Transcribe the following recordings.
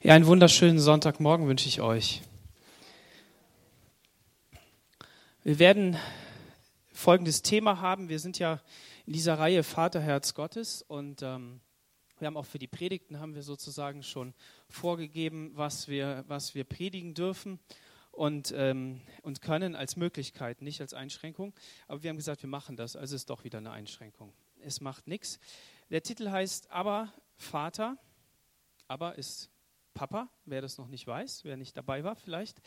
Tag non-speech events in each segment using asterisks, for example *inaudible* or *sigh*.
Ja, einen wunderschönen Sonntagmorgen wünsche ich euch. Wir werden folgendes Thema haben. Wir sind ja in dieser Reihe Vaterherz Gottes und ähm, wir haben auch für die Predigten haben wir sozusagen schon vorgegeben, was wir, was wir predigen dürfen und, ähm, und können als Möglichkeit, nicht als Einschränkung. Aber wir haben gesagt, wir machen das, also ist doch wieder eine Einschränkung. Es macht nichts. Der Titel heißt Aber Vater. Aber ist Papa, wer das noch nicht weiß, wer nicht dabei war vielleicht,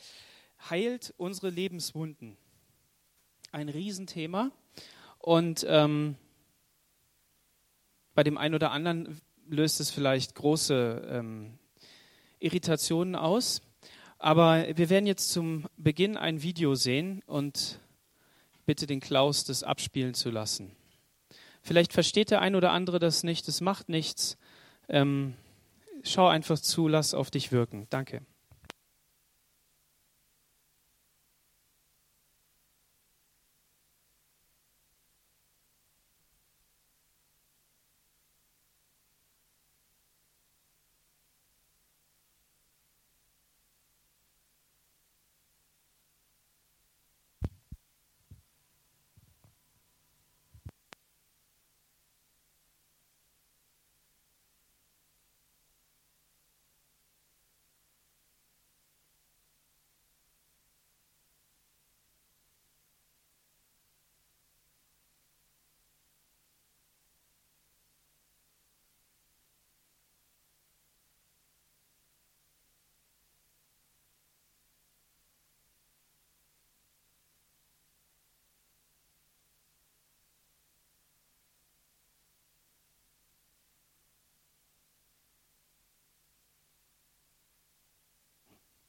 heilt unsere Lebenswunden. Ein Riesenthema. Und ähm, bei dem einen oder anderen löst es vielleicht große ähm, Irritationen aus. Aber wir werden jetzt zum Beginn ein Video sehen und bitte den Klaus das abspielen zu lassen. Vielleicht versteht der ein oder andere das nicht, es macht nichts. Ähm, schau einfach zu, lass auf dich wirken. Danke.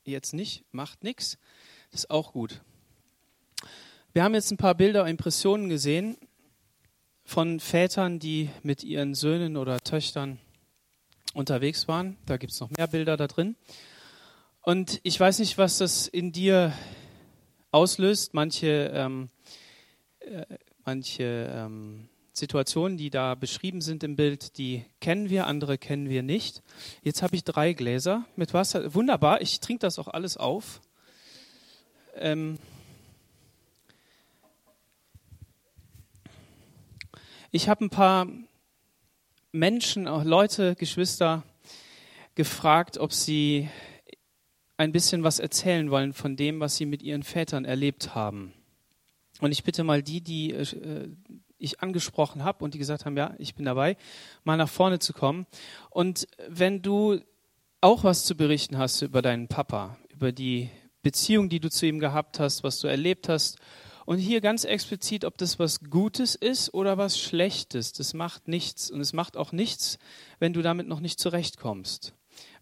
Jetzt nicht, macht nichts. Ist auch gut. Wir haben jetzt ein paar Bilder, Impressionen gesehen von Vätern, die mit ihren Söhnen oder Töchtern unterwegs waren. Da gibt es noch mehr Bilder da drin. Und ich weiß nicht, was das in dir auslöst. Manche, ähm, äh, manche ähm, Situationen, die da beschrieben sind im Bild, die kennen wir, andere kennen wir nicht. Jetzt habe ich drei Gläser mit Wasser. Wunderbar, ich trinke das auch alles auf. Ähm ich habe ein paar Menschen, auch Leute, Geschwister gefragt, ob sie ein bisschen was erzählen wollen von dem, was sie mit ihren Vätern erlebt haben. Und ich bitte mal die, die äh, ich angesprochen habe und die gesagt haben, ja, ich bin dabei, mal nach vorne zu kommen. Und wenn du auch was zu berichten hast über deinen Papa, über die Beziehung, die du zu ihm gehabt hast, was du erlebt hast, und hier ganz explizit, ob das was Gutes ist oder was Schlechtes, das macht nichts. Und es macht auch nichts, wenn du damit noch nicht zurechtkommst.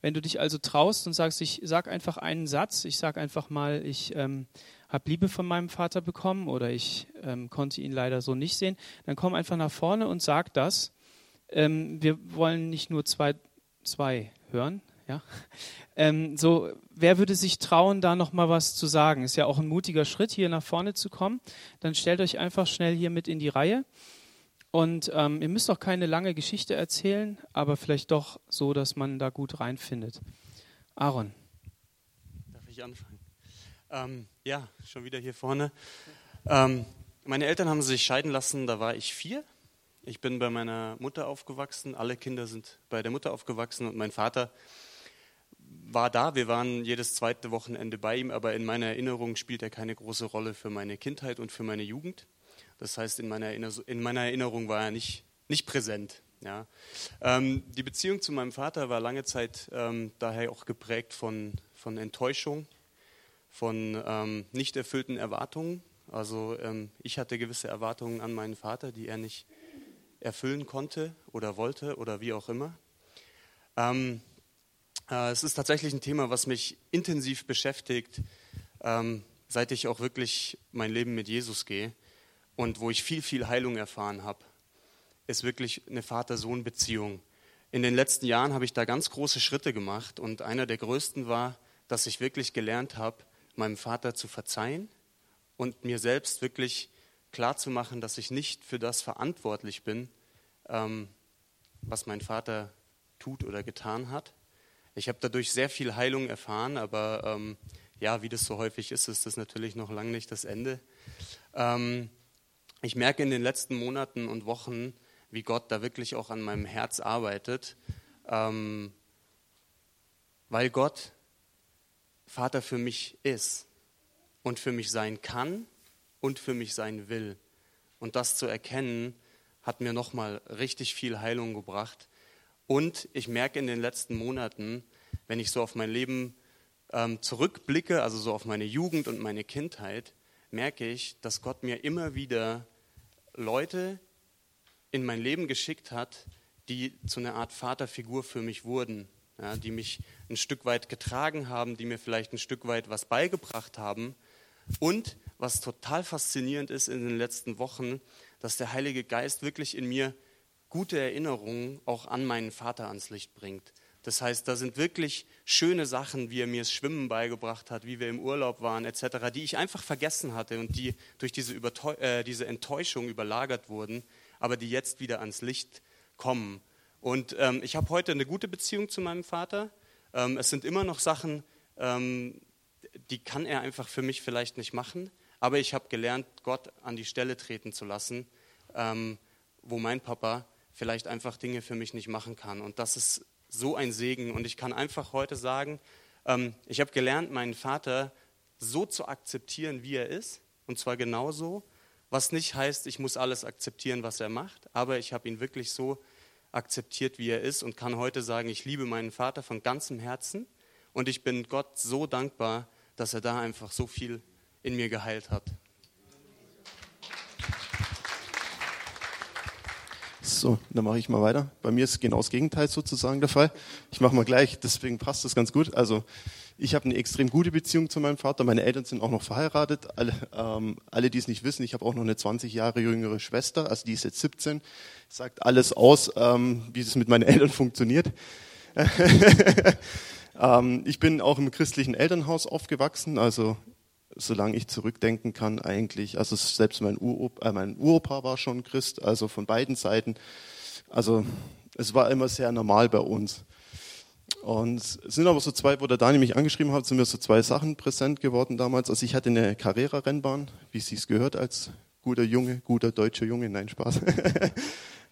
Wenn du dich also traust und sagst, ich sag einfach einen Satz, ich sag einfach mal, ich ähm, habe Liebe von meinem Vater bekommen oder ich ähm, konnte ihn leider so nicht sehen, dann komm einfach nach vorne und sag das. Ähm, wir wollen nicht nur zwei, zwei hören, ja. *laughs* Ähm, so, wer würde sich trauen, da noch mal was zu sagen? Ist ja auch ein mutiger Schritt, hier nach vorne zu kommen. Dann stellt euch einfach schnell hier mit in die Reihe. Und ähm, ihr müsst auch keine lange Geschichte erzählen, aber vielleicht doch so, dass man da gut reinfindet. Aaron. Darf ich anfangen? Ähm, ja, schon wieder hier vorne. Ähm, meine Eltern haben sich scheiden lassen, da war ich vier. Ich bin bei meiner Mutter aufgewachsen. Alle Kinder sind bei der Mutter aufgewachsen und mein Vater war da. Wir waren jedes zweite Wochenende bei ihm, aber in meiner Erinnerung spielt er keine große Rolle für meine Kindheit und für meine Jugend. Das heißt, in meiner, in meiner Erinnerung war er nicht, nicht präsent. Ja. Ähm, die Beziehung zu meinem Vater war lange Zeit ähm, daher auch geprägt von, von Enttäuschung von ähm, nicht erfüllten Erwartungen. Also ähm, ich hatte gewisse Erwartungen an meinen Vater, die er nicht erfüllen konnte oder wollte oder wie auch immer. Ähm, äh, es ist tatsächlich ein Thema, was mich intensiv beschäftigt, ähm, seit ich auch wirklich mein Leben mit Jesus gehe und wo ich viel, viel Heilung erfahren habe, ist wirklich eine Vater-Sohn-Beziehung. In den letzten Jahren habe ich da ganz große Schritte gemacht und einer der größten war, dass ich wirklich gelernt habe, meinem Vater zu verzeihen und mir selbst wirklich klarzumachen, dass ich nicht für das verantwortlich bin, ähm, was mein Vater tut oder getan hat. ich habe dadurch sehr viel Heilung erfahren, aber ähm, ja, wie das so häufig ist, ist das natürlich noch lange nicht das Ende. Ähm, ich merke in den letzten Monaten und Wochen, wie Gott da wirklich auch an meinem Herz arbeitet, ähm, weil Gott Vater für mich ist und für mich sein kann und für mich sein will. Und das zu erkennen, hat mir nochmal richtig viel Heilung gebracht. Und ich merke in den letzten Monaten, wenn ich so auf mein Leben ähm, zurückblicke, also so auf meine Jugend und meine Kindheit, merke ich, dass Gott mir immer wieder Leute in mein Leben geschickt hat, die zu einer Art Vaterfigur für mich wurden, ja, die mich ein Stück weit getragen haben, die mir vielleicht ein Stück weit was beigebracht haben. Und was total faszinierend ist in den letzten Wochen, dass der Heilige Geist wirklich in mir gute Erinnerungen auch an meinen Vater ans Licht bringt. Das heißt, da sind wirklich schöne Sachen, wie er mir das Schwimmen beigebracht hat, wie wir im Urlaub waren, etc., die ich einfach vergessen hatte und die durch diese, äh, diese Enttäuschung überlagert wurden, aber die jetzt wieder ans Licht kommen. Und ähm, ich habe heute eine gute Beziehung zu meinem Vater. Ähm, es sind immer noch Sachen, ähm, die kann er einfach für mich vielleicht nicht machen, aber ich habe gelernt, Gott an die Stelle treten zu lassen, ähm, wo mein Papa vielleicht einfach Dinge für mich nicht machen kann. Und das ist so ein Segen. Und ich kann einfach heute sagen, ähm, ich habe gelernt, meinen Vater so zu akzeptieren, wie er ist. Und zwar genauso, was nicht heißt, ich muss alles akzeptieren, was er macht, aber ich habe ihn wirklich so akzeptiert, wie er ist und kann heute sagen, ich liebe meinen Vater von ganzem Herzen und ich bin Gott so dankbar, dass er da einfach so viel in mir geheilt hat. So, dann mache ich mal weiter. Bei mir ist genau das Gegenteil sozusagen der Fall. Ich mache mal gleich, deswegen passt das ganz gut. Also ich habe eine extrem gute Beziehung zu meinem Vater. Meine Eltern sind auch noch verheiratet. Alle, ähm, alle die es nicht wissen, ich habe auch noch eine 20 Jahre jüngere Schwester, also die ist jetzt 17. Sagt alles aus, ähm, wie es mit meinen *laughs* Eltern funktioniert. *laughs* ähm, ich bin auch im christlichen Elternhaus aufgewachsen, also solange ich zurückdenken kann, eigentlich, also selbst mein, Urop, äh, mein Uropa war schon Christ, also von beiden Seiten. Also es war immer sehr normal bei uns. Und es sind aber so zwei, wo der Dani mich angeschrieben hat, sind mir so zwei Sachen präsent geworden damals. Also ich hatte eine Carrera-Rennbahn, wie sie es gehört als guter Junge, guter deutscher Junge, nein, Spaß. *laughs*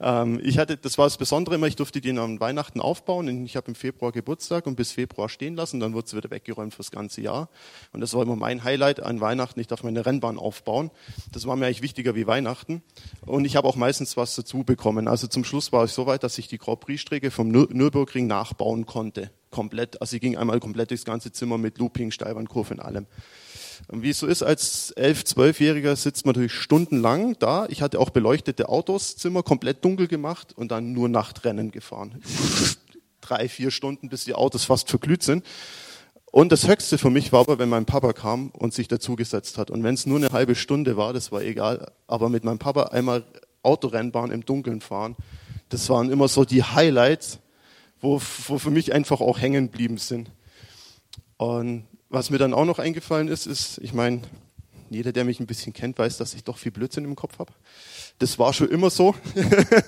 Ähm, ich hatte, das war das Besondere immer, ich durfte die an Weihnachten aufbauen. Ich habe im Februar Geburtstag und bis Februar stehen lassen, dann wurde es wieder weggeräumt fürs ganze Jahr. Und das war immer mein Highlight an Weihnachten, ich darf meine Rennbahn aufbauen. Das war mir eigentlich wichtiger wie Weihnachten. Und ich habe auch meistens was dazu bekommen. Also zum Schluss war ich so weit, dass ich die Grand Prix-Strecke vom Nürburgring nachbauen konnte. Komplett. Also ich ging einmal komplett durchs ganze Zimmer mit Looping, Steilwandkurve und allem. Und wie es so ist, als elf, zwölfjähriger sitzt man natürlich stundenlang da. Ich hatte auch beleuchtete Autos, Zimmer komplett dunkel gemacht und dann nur Nachtrennen gefahren. *laughs* Drei, vier Stunden, bis die Autos fast verglüht sind. Und das Höchste für mich war aber, wenn mein Papa kam und sich dazugesetzt hat. Und wenn es nur eine halbe Stunde war, das war egal. Aber mit meinem Papa einmal Autorennbahn im Dunkeln fahren, das waren immer so die Highlights, wo, wo für mich einfach auch hängen geblieben sind. Und was mir dann auch noch eingefallen ist, ist, ich meine, jeder, der mich ein bisschen kennt, weiß, dass ich doch viel Blödsinn im Kopf habe. Das war schon immer so.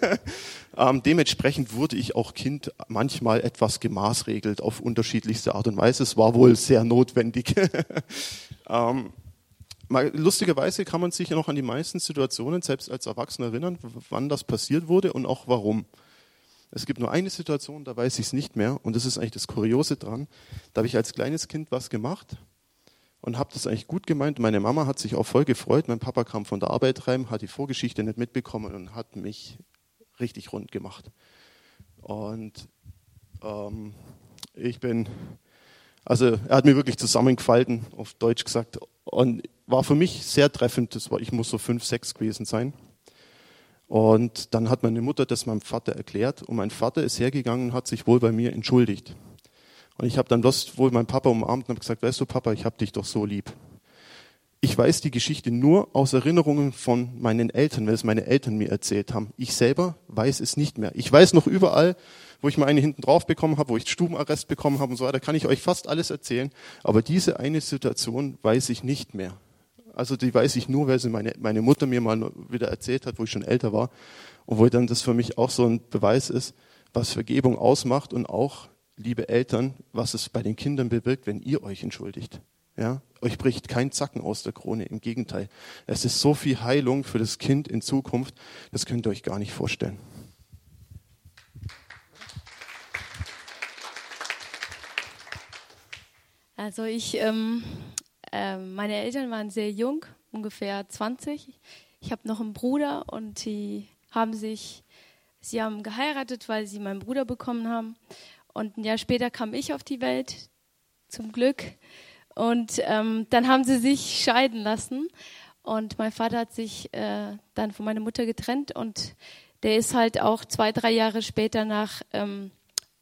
*laughs* ähm, dementsprechend wurde ich auch Kind manchmal etwas gemaßregelt auf unterschiedlichste Art und Weise. Es war wohl sehr notwendig. *laughs* ähm, lustigerweise kann man sich ja noch an die meisten Situationen selbst als Erwachsener erinnern, wann das passiert wurde und auch warum. Es gibt nur eine Situation, da weiß ich es nicht mehr. Und das ist eigentlich das Kuriose dran. Da habe ich als kleines Kind was gemacht und habe das eigentlich gut gemeint. Meine Mama hat sich auch voll gefreut. Mein Papa kam von der Arbeit rein, hat die Vorgeschichte nicht mitbekommen und hat mich richtig rund gemacht. Und ähm, ich bin, also er hat mir wirklich zusammengefalten, auf Deutsch gesagt, und war für mich sehr treffend. Das war, ich muss so fünf, sechs gewesen sein. Und dann hat meine Mutter das meinem Vater erklärt und mein Vater ist hergegangen und hat sich wohl bei mir entschuldigt. Und ich habe dann bloß wohl meinen Papa umarmt und habe gesagt, weißt du Papa, ich habe dich doch so lieb. Ich weiß die Geschichte nur aus Erinnerungen von meinen Eltern, weil es meine Eltern mir erzählt haben. Ich selber weiß es nicht mehr. Ich weiß noch überall, wo ich mal eine hinten drauf bekommen habe, wo ich Stubenarrest bekommen habe und so weiter, kann ich euch fast alles erzählen. Aber diese eine Situation weiß ich nicht mehr. Also die weiß ich nur, weil sie meine, meine Mutter mir mal wieder erzählt hat, wo ich schon älter war. Und wo dann das für mich auch so ein Beweis ist, was Vergebung ausmacht und auch liebe Eltern, was es bei den Kindern bewirkt, wenn ihr euch entschuldigt. Ja, euch bricht kein Zacken aus der Krone, im Gegenteil. Es ist so viel Heilung für das Kind in Zukunft, das könnt ihr euch gar nicht vorstellen. Also ich, ähm, äh, meine Eltern waren sehr jung, ungefähr 20. Ich habe noch einen Bruder und die haben sich, sie haben geheiratet, weil sie meinen Bruder bekommen haben. Und ein Jahr später kam ich auf die Welt, zum Glück. Und ähm, dann haben sie sich scheiden lassen. Und mein Vater hat sich äh, dann von meiner Mutter getrennt und der ist halt auch zwei, drei Jahre später nach ähm,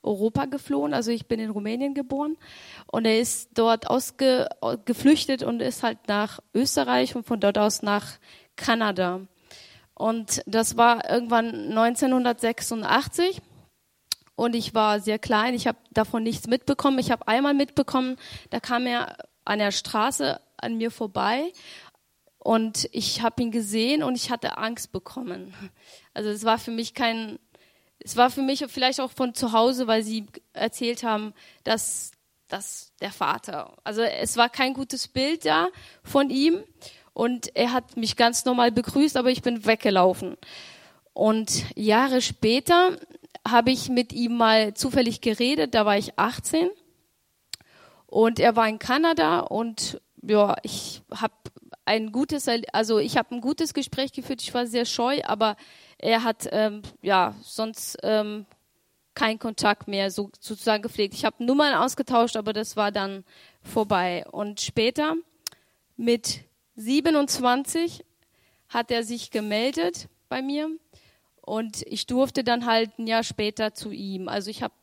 Europa geflohen. Also ich bin in Rumänien geboren und er ist dort ausgeflüchtet und ist halt nach Österreich und von dort aus nach Kanada. Und das war irgendwann 1986 und ich war sehr klein. Ich habe davon nichts mitbekommen. Ich habe einmal mitbekommen, da kam er an der Straße an mir vorbei und ich habe ihn gesehen und ich hatte Angst bekommen. Also es war für mich kein, es war für mich vielleicht auch von zu Hause, weil sie erzählt haben, dass, dass der Vater, also es war kein gutes Bild da von ihm und er hat mich ganz normal begrüßt, aber ich bin weggelaufen. Und Jahre später habe ich mit ihm mal zufällig geredet, da war ich 18 und er war in Kanada und ja, ich habe ein gutes, also ich habe ein gutes Gespräch geführt. Ich war sehr scheu, aber er hat ähm, ja sonst ähm, keinen Kontakt mehr so, sozusagen gepflegt. Ich habe Nummern ausgetauscht, aber das war dann vorbei. Und später mit 27 hat er sich gemeldet bei mir und ich durfte dann halt ein Jahr später zu ihm. Also ich habe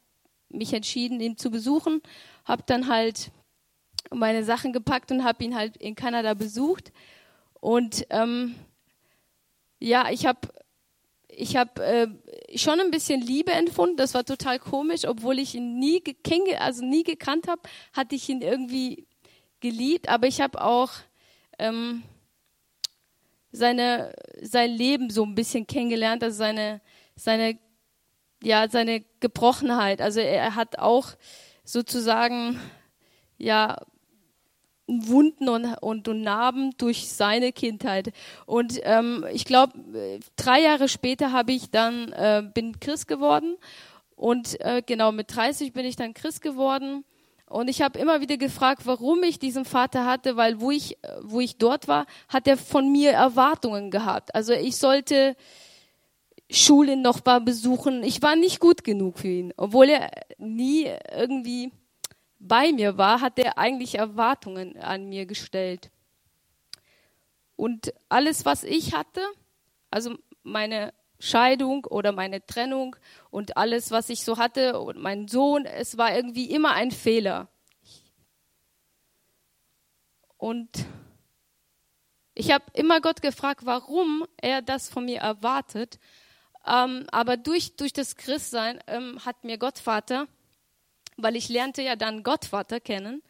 mich entschieden, ihn zu besuchen, habe dann halt meine Sachen gepackt und habe ihn halt in Kanada besucht. Und ähm, ja, ich habe ich hab, äh, schon ein bisschen Liebe empfunden. Das war total komisch, obwohl ich ihn nie, also nie gekannt habe, hatte ich ihn irgendwie geliebt. Aber ich habe auch ähm, seine, sein Leben so ein bisschen kennengelernt, also seine, seine, ja, seine Gebrochenheit. Also er hat auch sozusagen, ja, Wunden und, und, und Narben durch seine Kindheit. Und ähm, ich glaube, drei Jahre später habe ich dann äh, bin Christ geworden und äh, genau mit 30 bin ich dann Christ geworden und ich habe immer wieder gefragt, warum ich diesen Vater hatte, weil wo ich, wo ich dort war, hat er von mir Erwartungen gehabt. Also ich sollte Schulen noch mal besuchen. Ich war nicht gut genug für ihn. Obwohl er nie irgendwie bei mir war, hat er eigentlich Erwartungen an mir gestellt. Und alles, was ich hatte, also meine Scheidung oder meine Trennung und alles, was ich so hatte und mein Sohn, es war irgendwie immer ein Fehler. Und ich habe immer Gott gefragt, warum er das von mir erwartet. Ähm, aber durch, durch das Christsein ähm, hat mir Gottvater, weil ich lernte ja dann Gottvater kennen,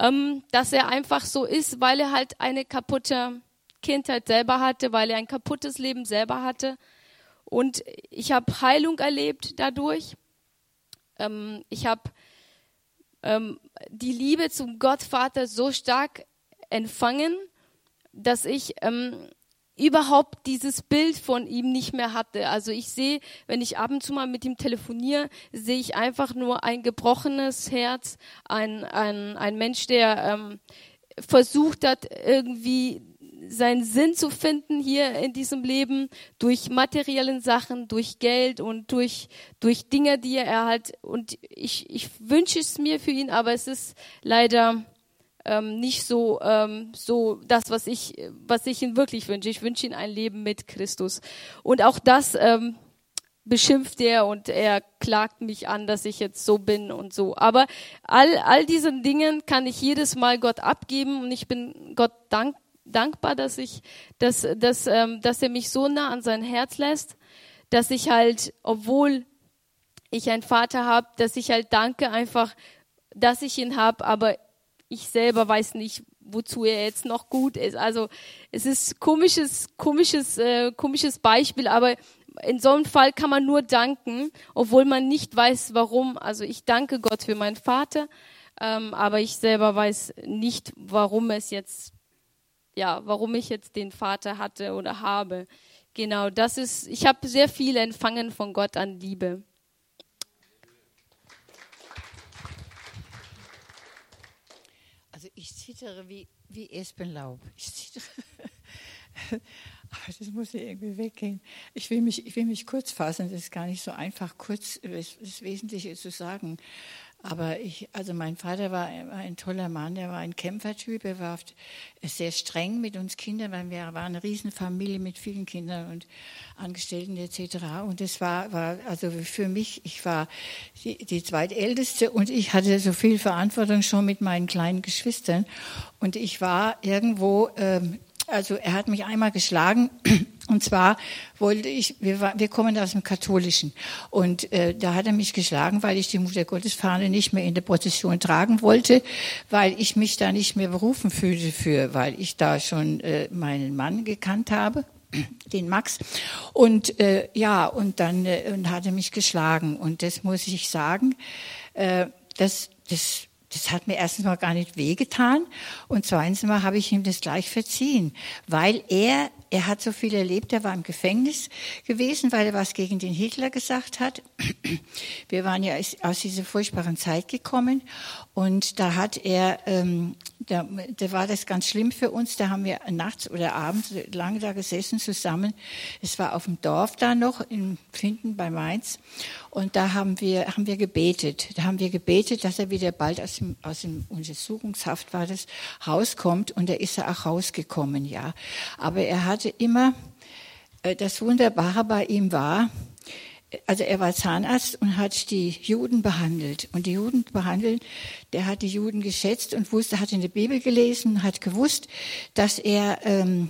ähm, dass er einfach so ist, weil er halt eine kaputte Kindheit selber hatte, weil er ein kaputtes Leben selber hatte und ich habe Heilung erlebt dadurch. Ähm, ich habe ähm, die Liebe zum Gottvater so stark empfangen, dass ich ähm, überhaupt dieses Bild von ihm nicht mehr hatte. Also ich sehe, wenn ich ab und zu mal mit ihm telefoniere, sehe ich einfach nur ein gebrochenes Herz, ein, ein, ein Mensch, der ähm, versucht hat, irgendwie seinen Sinn zu finden hier in diesem Leben durch materiellen Sachen, durch Geld und durch, durch Dinge, die er halt, und ich, ich wünsche es mir für ihn, aber es ist leider ähm, nicht so, ähm, so das, was ich, was ich ihn wirklich wünsche. Ich wünsche ihm ein Leben mit Christus. Und auch das, ähm, beschimpft er und er klagt mich an, dass ich jetzt so bin und so. Aber all, all diesen Dingen kann ich jedes Mal Gott abgeben und ich bin Gott dank, dankbar, dass ich, dass, dass, ähm, dass er mich so nah an sein Herz lässt, dass ich halt, obwohl ich einen Vater habe, dass ich halt danke einfach, dass ich ihn habe, aber ich selber weiß nicht, wozu er jetzt noch gut ist. Also es ist komisches, komisches, äh, komisches Beispiel, aber in so einem Fall kann man nur danken, obwohl man nicht weiß, warum. Also ich danke Gott für meinen Vater, ähm, aber ich selber weiß nicht, warum es jetzt, ja, warum ich jetzt den Vater hatte oder habe. Genau, das ist, ich habe sehr viel empfangen von Gott an Liebe. Also ich zittere wie, wie Espenlaub. Ich zittere. *laughs* Das muss ja irgendwie weggehen. Ich will, mich, ich will mich kurz fassen, das ist gar nicht so einfach, kurz das Wesentliche zu sagen. Aber ich, also mein Vater war, ein toller Mann, er war ein Kämpfertyp, er war sehr streng mit uns Kindern, weil wir waren eine Riesenfamilie mit vielen Kindern und Angestellten etc. Und es war, war also für mich, ich war die, die zweitälteste und ich hatte so viel Verantwortung schon mit meinen kleinen Geschwistern. Und ich war irgendwo ähm, also er hat mich einmal geschlagen und zwar wollte ich, wir, war, wir kommen aus dem Katholischen. Und äh, da hat er mich geschlagen, weil ich die Mutter Gottesfahne nicht mehr in der Prozession tragen wollte, weil ich mich da nicht mehr berufen fühlte für, weil ich da schon äh, meinen Mann gekannt habe *clears throat* den Max. Und äh, ja und dann äh, und hat er mich geschlagen. Und das muss ich sagen, äh, das das das hat mir erstens mal gar nicht wehgetan und zweitens mal habe ich ihm das gleich verziehen, weil er, er hat so viel erlebt, er war im Gefängnis gewesen, weil er was gegen den Hitler gesagt hat. Wir waren ja aus dieser furchtbaren Zeit gekommen und da hat er, ähm, da, da war das ganz schlimm für uns, da haben wir nachts oder abends lange da gesessen zusammen. Es war auf dem Dorf da noch in Finden bei Mainz und da haben wir, haben wir gebetet. Da haben wir gebetet, dass er wieder bald aus dem, aus dem Untersuchungshaft war das, rauskommt. Und da ist er auch rausgekommen, ja. Aber er hatte immer, äh, das Wunderbare bei ihm war, also er war Zahnarzt und hat die Juden behandelt. Und die Juden behandelt, der hat die Juden geschätzt und wusste, hat in der Bibel gelesen, hat gewusst, dass er ähm,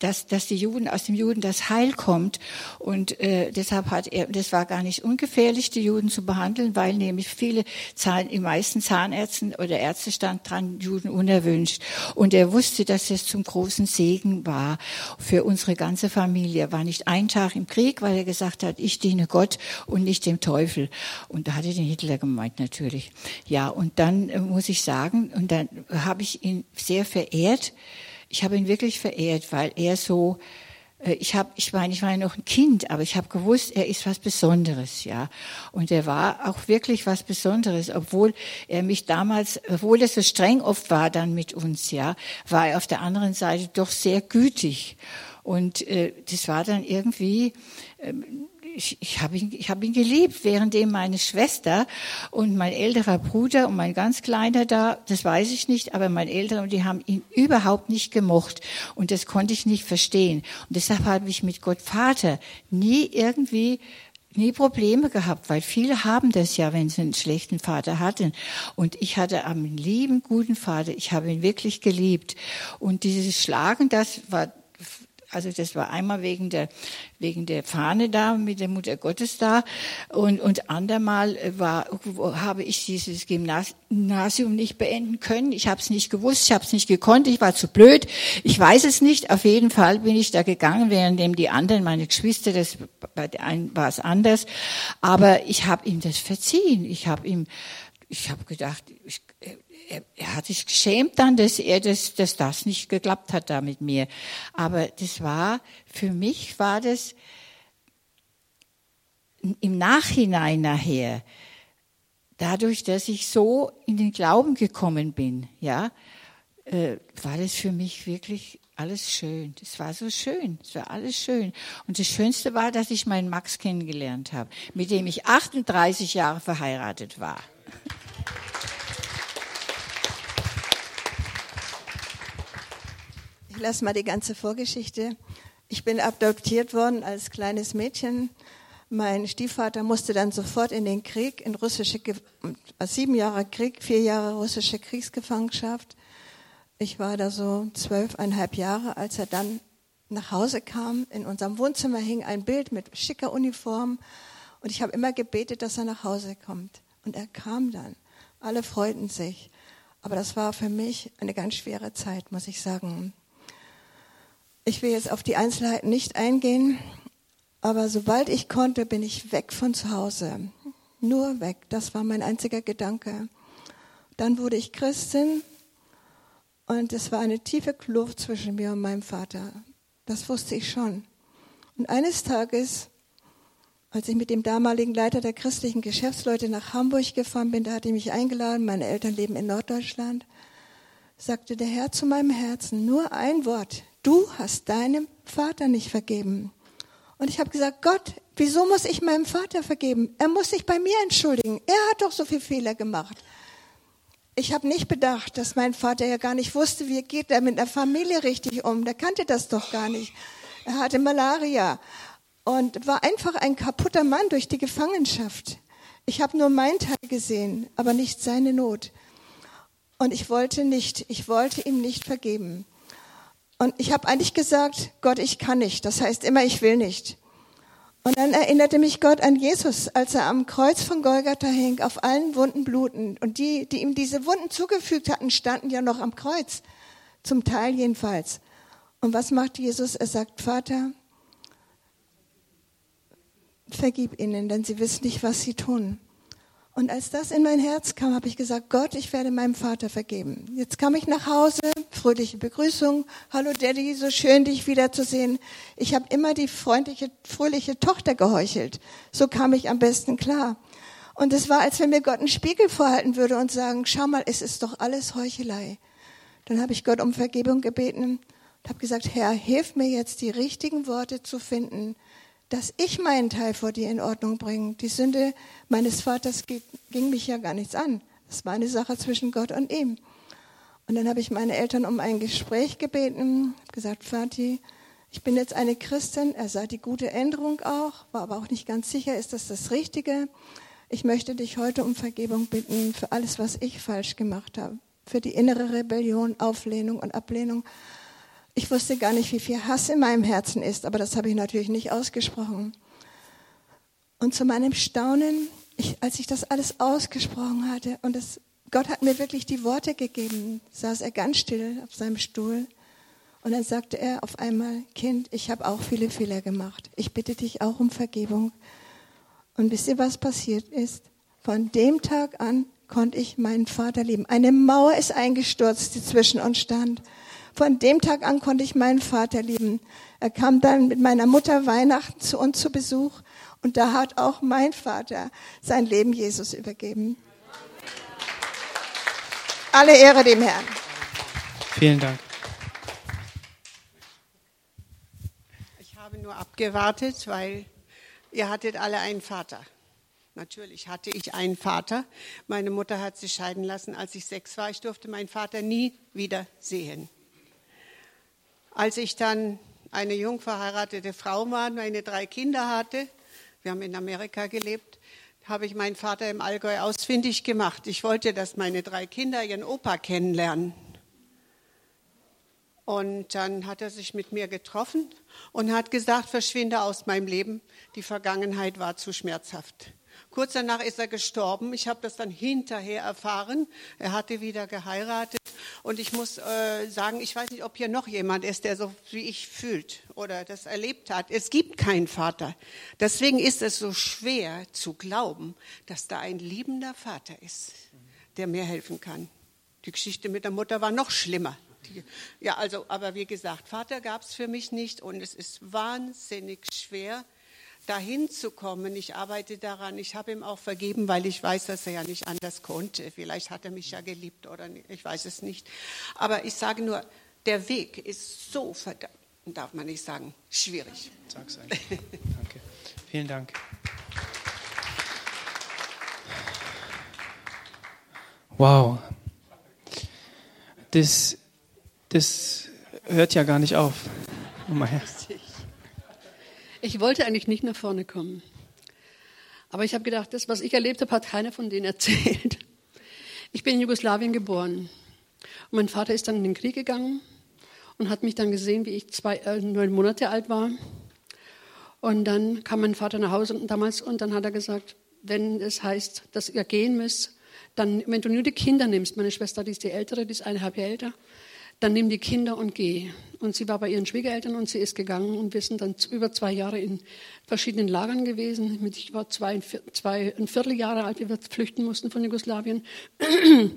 dass, dass die Juden aus dem Juden das Heil kommt. Und äh, deshalb hat er, das war gar nicht ungefährlich, die Juden zu behandeln, weil nämlich viele Zahn, die meisten Zahnärzten oder Ärzte stand dran, Juden unerwünscht. Und er wusste, dass es zum großen Segen war für unsere ganze Familie. Er war nicht ein Tag im Krieg, weil er gesagt hat, ich diene Gott und nicht dem Teufel. Und da hat er den Hitler gemeint natürlich. Ja, und dann äh, muss ich sagen, und dann habe ich ihn sehr verehrt ich habe ihn wirklich verehrt, weil er so, äh, ich habe, ich meine, ich war ja noch ein Kind, aber ich habe gewusst, er ist was Besonderes, ja. Und er war auch wirklich was Besonderes, obwohl er mich damals, obwohl er so streng oft war dann mit uns, ja, war er auf der anderen Seite doch sehr gütig. Und äh, das war dann irgendwie, äh, ich, ich habe ihn, ich hab ihn geliebt, währenddem meine Schwester und mein älterer Bruder und mein ganz kleiner da, das weiß ich nicht, aber mein älterer, die haben ihn überhaupt nicht gemocht und das konnte ich nicht verstehen. Und deshalb habe ich mit Gott Vater nie irgendwie nie Probleme gehabt, weil viele haben das ja, wenn sie einen schlechten Vater hatten. Und ich hatte einen lieben, guten Vater. Ich habe ihn wirklich geliebt. Und dieses Schlagen, das war also das war einmal wegen der, wegen der Fahne da, mit der Mutter Gottes da. Und, und andermal war, habe ich dieses Gymnasium nicht beenden können. Ich habe es nicht gewusst, ich habe es nicht gekonnt, ich war zu blöd. Ich weiß es nicht. Auf jeden Fall bin ich da gegangen, währenddem die anderen, meine Geschwister, das, bei der einen war es anders. Aber ich habe ihm das verziehen. Ich habe ihm, ich habe gedacht, ich, er, hat sich geschämt dann, dass er das, dass das nicht geklappt hat da mit mir. Aber das war, für mich war das im Nachhinein nachher, dadurch, dass ich so in den Glauben gekommen bin, ja, äh, war das für mich wirklich alles schön. Das war so schön. Es war alles schön. Und das Schönste war, dass ich meinen Max kennengelernt habe, mit dem ich 38 Jahre verheiratet war. Lasse mal die ganze Vorgeschichte. Ich bin adoptiert worden als kleines Mädchen. Mein Stiefvater musste dann sofort in den Krieg, in russische, sieben Jahre Krieg, vier Jahre russische Kriegsgefangenschaft. Ich war da so zwölfeinhalb Jahre, als er dann nach Hause kam. In unserem Wohnzimmer hing ein Bild mit schicker Uniform und ich habe immer gebetet, dass er nach Hause kommt. Und er kam dann. Alle freuten sich. Aber das war für mich eine ganz schwere Zeit, muss ich sagen. Ich will jetzt auf die Einzelheiten nicht eingehen, Aber sobald ich konnte, bin ich weg von zu Hause. Nur weg. Das war mein einziger Gedanke. Dann wurde ich Christin und es war eine tiefe Kluft zwischen mir und meinem Vater. Das wusste ich schon. Und eines Tages, als ich mit dem damaligen Leiter der christlichen Geschäftsleute nach Hamburg gefahren bin, da hatte ich mich eingeladen, meine Eltern leben in Norddeutschland, sagte der Herr zu meinem Herzen nur ein Wort. Du hast deinem Vater nicht vergeben. Und ich habe gesagt, Gott, wieso muss ich meinem Vater vergeben? Er muss sich bei mir entschuldigen. Er hat doch so viele Fehler gemacht. Ich habe nicht bedacht, dass mein Vater ja gar nicht wusste, wie geht er mit der Familie richtig um. Der kannte das doch gar nicht. Er hatte Malaria und war einfach ein kaputter Mann durch die Gefangenschaft. Ich habe nur meinen Teil gesehen, aber nicht seine Not. Und ich wollte nicht, ich wollte ihm nicht vergeben. Und ich habe eigentlich gesagt, Gott, ich kann nicht. Das heißt immer, ich will nicht. Und dann erinnerte mich Gott an Jesus, als er am Kreuz von Golgatha hing, auf allen Wunden bluten. Und die, die ihm diese Wunden zugefügt hatten, standen ja noch am Kreuz. Zum Teil jedenfalls. Und was macht Jesus? Er sagt, Vater, vergib ihnen, denn sie wissen nicht, was sie tun. Und als das in mein Herz kam, habe ich gesagt, Gott, ich werde meinem Vater vergeben. Jetzt kam ich nach Hause, fröhliche Begrüßung. Hallo Daddy, so schön, dich wiederzusehen. Ich habe immer die freundliche, fröhliche Tochter geheuchelt. So kam ich am besten klar. Und es war, als wenn mir Gott einen Spiegel vorhalten würde und sagen, schau mal, es ist doch alles Heuchelei. Dann habe ich Gott um Vergebung gebeten und habe gesagt, Herr, hilf mir jetzt, die richtigen Worte zu finden, dass ich meinen Teil vor dir in Ordnung bringe. Die Sünde meines Vaters ging mich ja gar nichts an. Das war eine Sache zwischen Gott und ihm. Und dann habe ich meine Eltern um ein Gespräch gebeten, gesagt, Vati, ich bin jetzt eine Christin, er sah die gute Änderung auch, war aber auch nicht ganz sicher, ist das das Richtige. Ich möchte dich heute um Vergebung bitten für alles, was ich falsch gemacht habe, für die innere Rebellion, Auflehnung und Ablehnung ich wusste gar nicht, wie viel Hass in meinem Herzen ist, aber das habe ich natürlich nicht ausgesprochen. Und zu meinem Staunen, ich, als ich das alles ausgesprochen hatte und das, Gott hat mir wirklich die Worte gegeben, saß er ganz still auf seinem Stuhl und dann sagte er auf einmal, Kind, ich habe auch viele Fehler gemacht. Ich bitte dich auch um Vergebung. Und wisst ihr, was passiert ist? Von dem Tag an konnte ich meinen Vater lieben. Eine Mauer ist eingestürzt, die zwischen uns stand. Von dem Tag an konnte ich meinen Vater lieben. Er kam dann mit meiner Mutter Weihnachten zu uns zu Besuch und da hat auch mein Vater sein Leben Jesus übergeben. Alle Ehre dem Herrn. Vielen Dank. Ich habe nur abgewartet, weil ihr hattet alle einen Vater. Natürlich hatte ich einen Vater. Meine Mutter hat sich scheiden lassen, als ich sechs war. Ich durfte meinen Vater nie wieder sehen. Als ich dann eine jung verheiratete Frau war, meine drei Kinder hatte, wir haben in Amerika gelebt, habe ich meinen Vater im Allgäu ausfindig gemacht. Ich wollte, dass meine drei Kinder ihren Opa kennenlernen. Und dann hat er sich mit mir getroffen und hat gesagt, verschwinde aus meinem Leben, die Vergangenheit war zu schmerzhaft. Kurz danach ist er gestorben. Ich habe das dann hinterher erfahren. Er hatte wieder geheiratet. Und ich muss äh, sagen, ich weiß nicht, ob hier noch jemand ist, der so wie ich fühlt oder das erlebt hat. Es gibt keinen Vater. Deswegen ist es so schwer zu glauben, dass da ein liebender Vater ist, der mir helfen kann. Die Geschichte mit der Mutter war noch schlimmer. ja, also, aber wie gesagt, Vater gab es für mich nicht und es ist wahnsinnig schwer, dahin zu kommen. Ich arbeite daran. Ich habe ihm auch vergeben, weil ich weiß, dass er ja nicht anders konnte. Vielleicht hat er mich ja geliebt oder nicht. Ich weiß es nicht. Aber ich sage nur, der Weg ist so verdammt, darf man nicht sagen, schwierig. Sag's eigentlich. Danke. Vielen Dank. Wow. Das, das hört ja gar nicht auf. Oh mein Herr. Ich wollte eigentlich nicht nach vorne kommen. Aber ich habe gedacht, das, was ich erlebt habe, hat keiner von denen *laughs* erzählt. Ich bin in Jugoslawien geboren. Und mein Vater ist dann in den Krieg gegangen und hat mich dann gesehen, wie ich zwei, äh, neun Monate alt war. Und dann kam mein Vater nach Hause damals und dann hat er gesagt, wenn es heißt, dass ihr gehen müsst, dann, wenn du nur die Kinder nimmst, meine Schwester, die ist die ältere, die ist eineinhalb Jahre älter, dann nimm die Kinder und geh. Und sie war bei ihren Schwiegereltern und sie ist gegangen und wir sind dann über zwei Jahre in verschiedenen Lagern gewesen. Ich war zwei, zwei, ein Vierteljahre alt, wie wir flüchten mussten von Jugoslawien. *clears throat*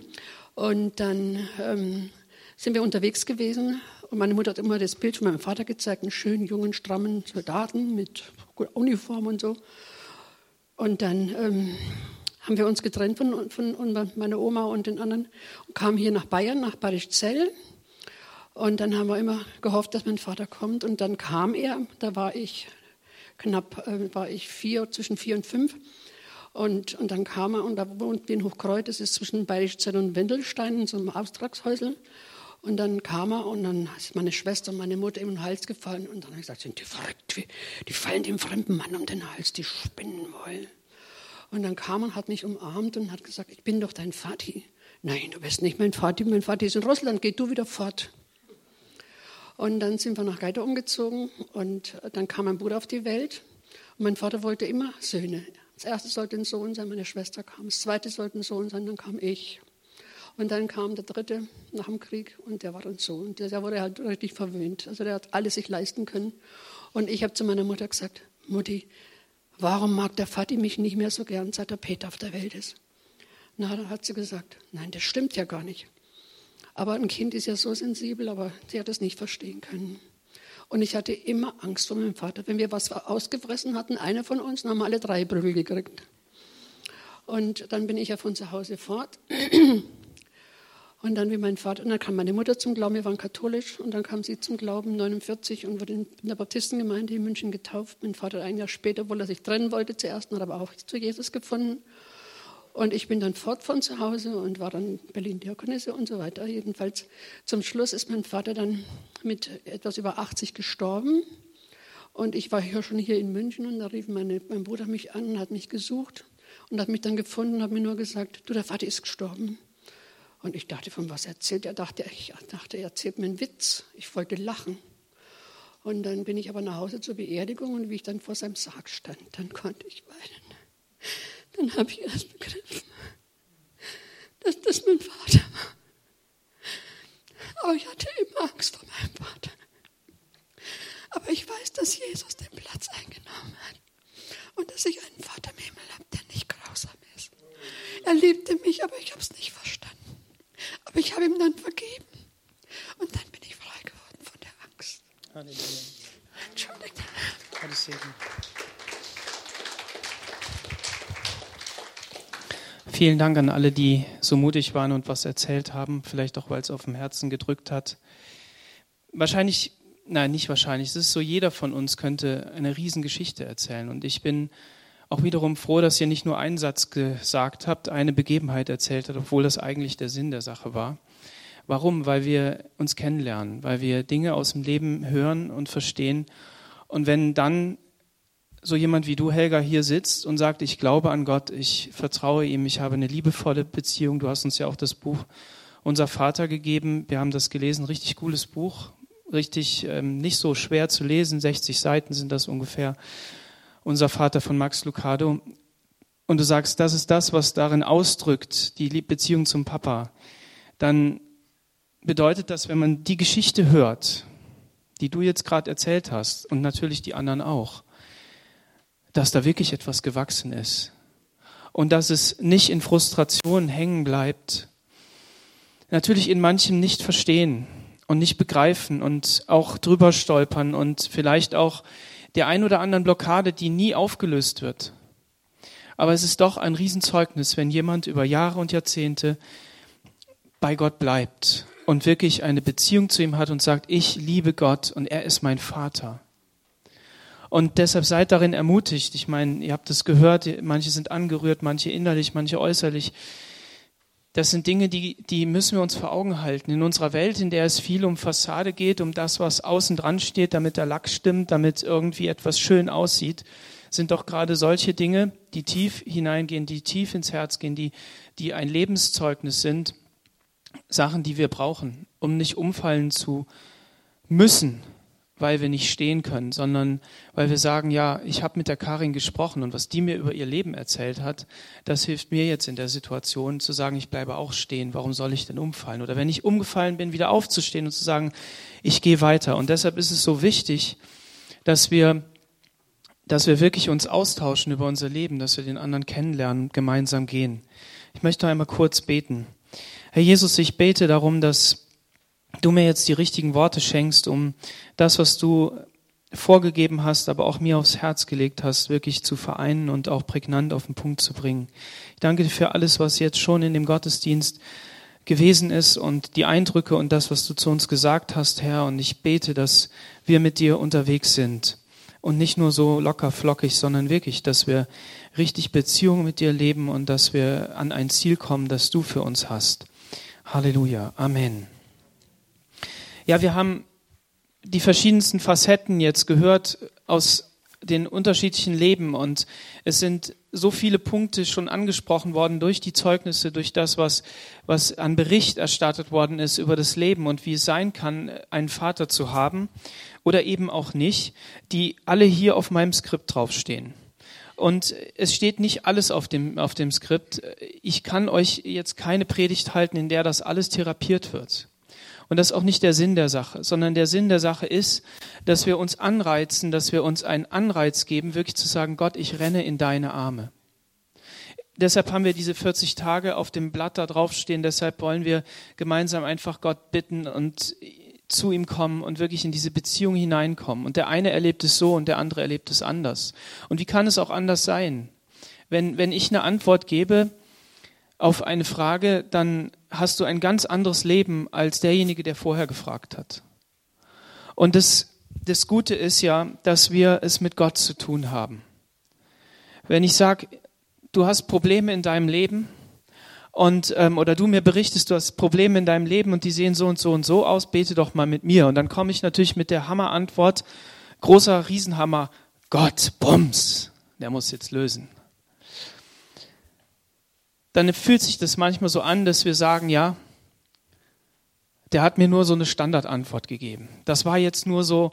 Und dann ähm, sind wir unterwegs gewesen und meine Mutter hat immer das Bild von meinem Vater gezeigt, einen schönen, jungen, strammen Soldaten mit Uniform und so. Und dann ähm, haben wir uns getrennt von, von, meiner Oma und den anderen und kamen hier nach Bayern, nach Badischzell. Und dann haben wir immer gehofft, dass mein Vater kommt. Und dann kam er, da war ich knapp, äh, war ich vier, zwischen vier und fünf. Und, und dann kam er und da wohnt wir in Hochkreuz, das ist zwischen Bayerischzell und Wendelstein, in so einem Auftragshäusl. Und dann kam er und dann ist meine Schwester und meine Mutter ihm in den Hals gefallen. Und dann habe ich gesagt, sind die verrückt, die fallen dem fremden Mann um den Hals, die spinnen wollen. Und dann kam er und hat mich umarmt und hat gesagt, ich bin doch dein Vati. Nein, du bist nicht mein Vati, mein Vati ist in Russland, geh du wieder fort. Und dann sind wir nach Geiter umgezogen und dann kam mein Bruder auf die Welt. Und mein Vater wollte immer Söhne. Das erste sollte ein Sohn sein, meine Schwester kam. Das zweite sollte ein Sohn sein, dann kam ich. Und dann kam der dritte nach dem Krieg und der war dann so. Und der wurde halt richtig verwöhnt. Also der hat alles sich leisten können. Und ich habe zu meiner Mutter gesagt, Mutti, warum mag der Vati mich nicht mehr so gern, seit der Peter auf der Welt ist? Na, dann hat sie gesagt, nein, das stimmt ja gar nicht. Aber ein Kind ist ja so sensibel, aber sie hat es nicht verstehen können. Und ich hatte immer Angst vor meinem Vater. Wenn wir was ausgefressen hatten, einer von uns, dann haben alle drei Prügel gekriegt. Und dann bin ich ja von zu Hause fort. Und dann wie mein Vater, und dann kam meine Mutter zum Glauben, wir waren katholisch, und dann kam sie zum Glauben 49 und wurde in der Baptistengemeinde in München getauft. Mein Vater ein Jahr später, obwohl er sich trennen wollte zuerst, hat aber auch zu Jesus gefunden. Und ich bin dann fort von zu Hause und war dann Berlin-Diakonisse und so weiter. Jedenfalls zum Schluss ist mein Vater dann mit etwas über 80 gestorben. Und ich war ja schon hier in München und da rief meine, mein Bruder mich an und hat mich gesucht und hat mich dann gefunden und hat mir nur gesagt, du, der Vater ist gestorben. Und ich dachte, von was erzählt er? Dachte, ich dachte, er erzählt mir einen Witz. Ich wollte lachen. Und dann bin ich aber nach Hause zur Beerdigung und wie ich dann vor seinem Sarg stand, dann konnte ich weinen. Dann habe ich erst begriffen, dass das mein Vater war. Aber ich hatte immer Angst vor meinem Vater. Aber ich weiß, dass Jesus den Platz eingenommen hat und dass ich einen Vater im Himmel habe, der nicht grausam ist. Er liebte mich, aber ich habe es nicht verstanden. Aber ich habe ihm dann vergeben. Und dann bin ich frei geworden von der Angst. Halleluja. Entschuldigt. Gottes Segen. Vielen Dank an alle, die so mutig waren und was erzählt haben, vielleicht auch, weil es auf dem Herzen gedrückt hat. Wahrscheinlich, nein, nicht wahrscheinlich, es ist so, jeder von uns könnte eine Riesengeschichte erzählen. Und ich bin auch wiederum froh, dass ihr nicht nur einen Satz gesagt habt, eine Begebenheit erzählt habt, obwohl das eigentlich der Sinn der Sache war. Warum? Weil wir uns kennenlernen, weil wir Dinge aus dem Leben hören und verstehen. Und wenn dann so jemand wie du, Helga, hier sitzt und sagt, ich glaube an Gott, ich vertraue ihm, ich habe eine liebevolle Beziehung, du hast uns ja auch das Buch Unser Vater gegeben, wir haben das gelesen, richtig cooles Buch, richtig ähm, nicht so schwer zu lesen, 60 Seiten sind das ungefähr. Unser Vater von Max Lucado. Und du sagst, das ist das, was darin ausdrückt, die Beziehung zum Papa, dann bedeutet das, wenn man die Geschichte hört, die du jetzt gerade erzählt hast und natürlich die anderen auch, dass da wirklich etwas gewachsen ist und dass es nicht in Frustration hängen bleibt. Natürlich in manchem nicht verstehen und nicht begreifen und auch drüber stolpern und vielleicht auch der ein oder anderen Blockade, die nie aufgelöst wird. Aber es ist doch ein Riesenzeugnis, wenn jemand über Jahre und Jahrzehnte bei Gott bleibt und wirklich eine Beziehung zu ihm hat und sagt, ich liebe Gott und er ist mein Vater. Und deshalb seid darin ermutigt. Ich meine, ihr habt es gehört, manche sind angerührt, manche innerlich, manche äußerlich. Das sind Dinge, die, die müssen wir uns vor Augen halten. In unserer Welt, in der es viel um Fassade geht, um das, was außen dran steht, damit der Lack stimmt, damit irgendwie etwas schön aussieht, sind doch gerade solche Dinge, die tief hineingehen, die tief ins Herz gehen, die, die ein Lebenszeugnis sind, Sachen, die wir brauchen, um nicht umfallen zu müssen, weil wir nicht stehen können, sondern weil wir sagen, ja, ich habe mit der Karin gesprochen und was die mir über ihr Leben erzählt hat, das hilft mir jetzt in der Situation zu sagen, ich bleibe auch stehen, warum soll ich denn umfallen? Oder wenn ich umgefallen bin, wieder aufzustehen und zu sagen, ich gehe weiter. Und deshalb ist es so wichtig, dass wir, dass wir wirklich uns austauschen über unser Leben, dass wir den anderen kennenlernen, gemeinsam gehen. Ich möchte einmal kurz beten. Herr Jesus, ich bete darum, dass du mir jetzt die richtigen Worte schenkst, um das, was du vorgegeben hast, aber auch mir aufs Herz gelegt hast, wirklich zu vereinen und auch prägnant auf den Punkt zu bringen. Ich danke dir für alles, was jetzt schon in dem Gottesdienst gewesen ist und die Eindrücke und das, was du zu uns gesagt hast, Herr. Und ich bete, dass wir mit dir unterwegs sind und nicht nur so locker flockig, sondern wirklich, dass wir richtig Beziehungen mit dir leben und dass wir an ein Ziel kommen, das du für uns hast. Halleluja. Amen. Ja, wir haben die verschiedensten Facetten jetzt gehört aus den unterschiedlichen Leben und es sind so viele Punkte schon angesprochen worden durch die Zeugnisse, durch das, was, was an Bericht erstattet worden ist über das Leben und wie es sein kann, einen Vater zu haben oder eben auch nicht, die alle hier auf meinem Skript draufstehen. Und es steht nicht alles auf dem, auf dem Skript. Ich kann euch jetzt keine Predigt halten, in der das alles therapiert wird. Und das ist auch nicht der Sinn der Sache, sondern der Sinn der Sache ist, dass wir uns anreizen, dass wir uns einen Anreiz geben, wirklich zu sagen, Gott, ich renne in deine Arme. Deshalb haben wir diese 40 Tage auf dem Blatt da draufstehen. Deshalb wollen wir gemeinsam einfach Gott bitten und zu ihm kommen und wirklich in diese Beziehung hineinkommen. Und der eine erlebt es so und der andere erlebt es anders. Und wie kann es auch anders sein? Wenn, wenn ich eine Antwort gebe, auf eine Frage, dann hast du ein ganz anderes Leben als derjenige, der vorher gefragt hat. Und das, das Gute ist ja, dass wir es mit Gott zu tun haben. Wenn ich sage, du hast Probleme in deinem Leben und ähm, oder du mir berichtest, du hast Probleme in deinem Leben und die sehen so und so und so aus, bete doch mal mit mir. Und dann komme ich natürlich mit der Hammerantwort, großer Riesenhammer, Gott, Bums, der muss jetzt lösen dann fühlt sich das manchmal so an, dass wir sagen, ja, der hat mir nur so eine Standardantwort gegeben. Das war jetzt nur so,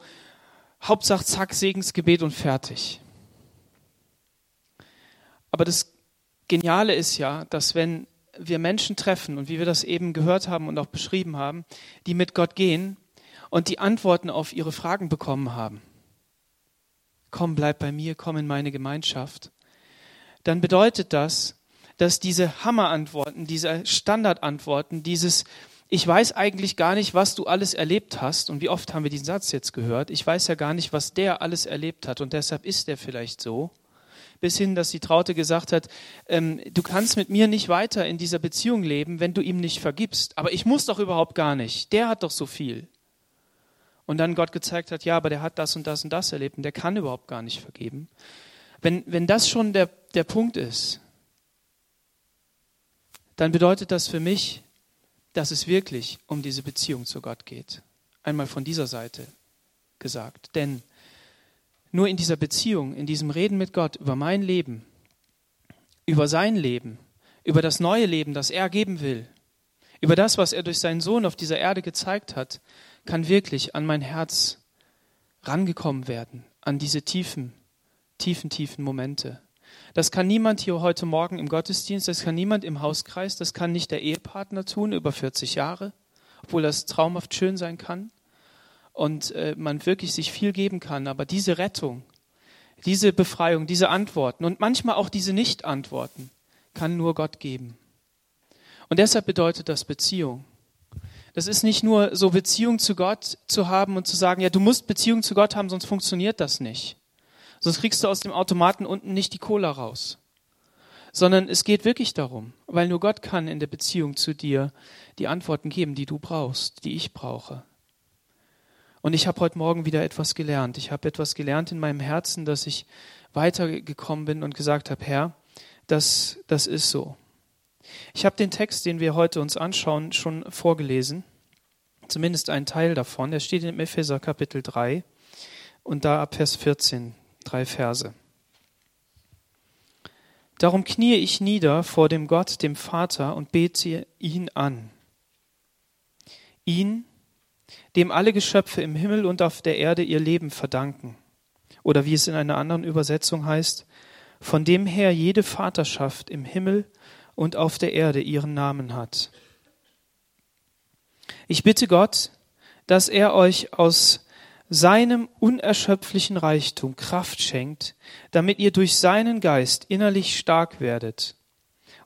Hauptsache zack, Segensgebet und fertig. Aber das Geniale ist ja, dass wenn wir Menschen treffen und wie wir das eben gehört haben und auch beschrieben haben, die mit Gott gehen und die Antworten auf ihre Fragen bekommen haben, komm, bleib bei mir, komm in meine Gemeinschaft, dann bedeutet das, dass diese Hammerantworten, diese Standardantworten, dieses ich weiß eigentlich gar nicht, was du alles erlebt hast. Und wie oft haben wir diesen Satz jetzt gehört? Ich weiß ja gar nicht, was der alles erlebt hat. Und deshalb ist der vielleicht so. Bis hin, dass die Traute gesagt hat, ähm, du kannst mit mir nicht weiter in dieser Beziehung leben, wenn du ihm nicht vergibst. Aber ich muss doch überhaupt gar nicht. Der hat doch so viel. Und dann Gott gezeigt hat, ja, aber der hat das und das und das erlebt und der kann überhaupt gar nicht vergeben. Wenn, wenn das schon der, der Punkt ist, dann bedeutet das für mich, dass es wirklich um diese Beziehung zu Gott geht. Einmal von dieser Seite gesagt. Denn nur in dieser Beziehung, in diesem Reden mit Gott über mein Leben, über sein Leben, über das neue Leben, das er geben will, über das, was er durch seinen Sohn auf dieser Erde gezeigt hat, kann wirklich an mein Herz rangekommen werden, an diese tiefen, tiefen, tiefen Momente. Das kann niemand hier heute Morgen im Gottesdienst, das kann niemand im Hauskreis, das kann nicht der Ehepartner tun über 40 Jahre, obwohl das traumhaft schön sein kann und äh, man wirklich sich viel geben kann. Aber diese Rettung, diese Befreiung, diese Antworten und manchmal auch diese Nicht-Antworten kann nur Gott geben. Und deshalb bedeutet das Beziehung. Das ist nicht nur so Beziehung zu Gott zu haben und zu sagen, ja, du musst Beziehung zu Gott haben, sonst funktioniert das nicht. Sonst kriegst du aus dem Automaten unten nicht die Cola raus. Sondern es geht wirklich darum, weil nur Gott kann in der Beziehung zu dir die Antworten geben, die du brauchst, die ich brauche. Und ich habe heute Morgen wieder etwas gelernt. Ich habe etwas gelernt in meinem Herzen, dass ich weitergekommen bin und gesagt habe, Herr, das, das ist so. Ich habe den Text, den wir heute uns anschauen, schon vorgelesen. Zumindest einen Teil davon. Er steht im Epheser Kapitel 3 und da ab Vers 14 drei Verse. Darum kniee ich nieder vor dem Gott, dem Vater, und bete ihn an. Ihn, dem alle Geschöpfe im Himmel und auf der Erde ihr Leben verdanken. Oder wie es in einer anderen Übersetzung heißt, von dem her jede Vaterschaft im Himmel und auf der Erde ihren Namen hat. Ich bitte Gott, dass er euch aus seinem unerschöpflichen Reichtum Kraft schenkt, damit ihr durch seinen Geist innerlich stark werdet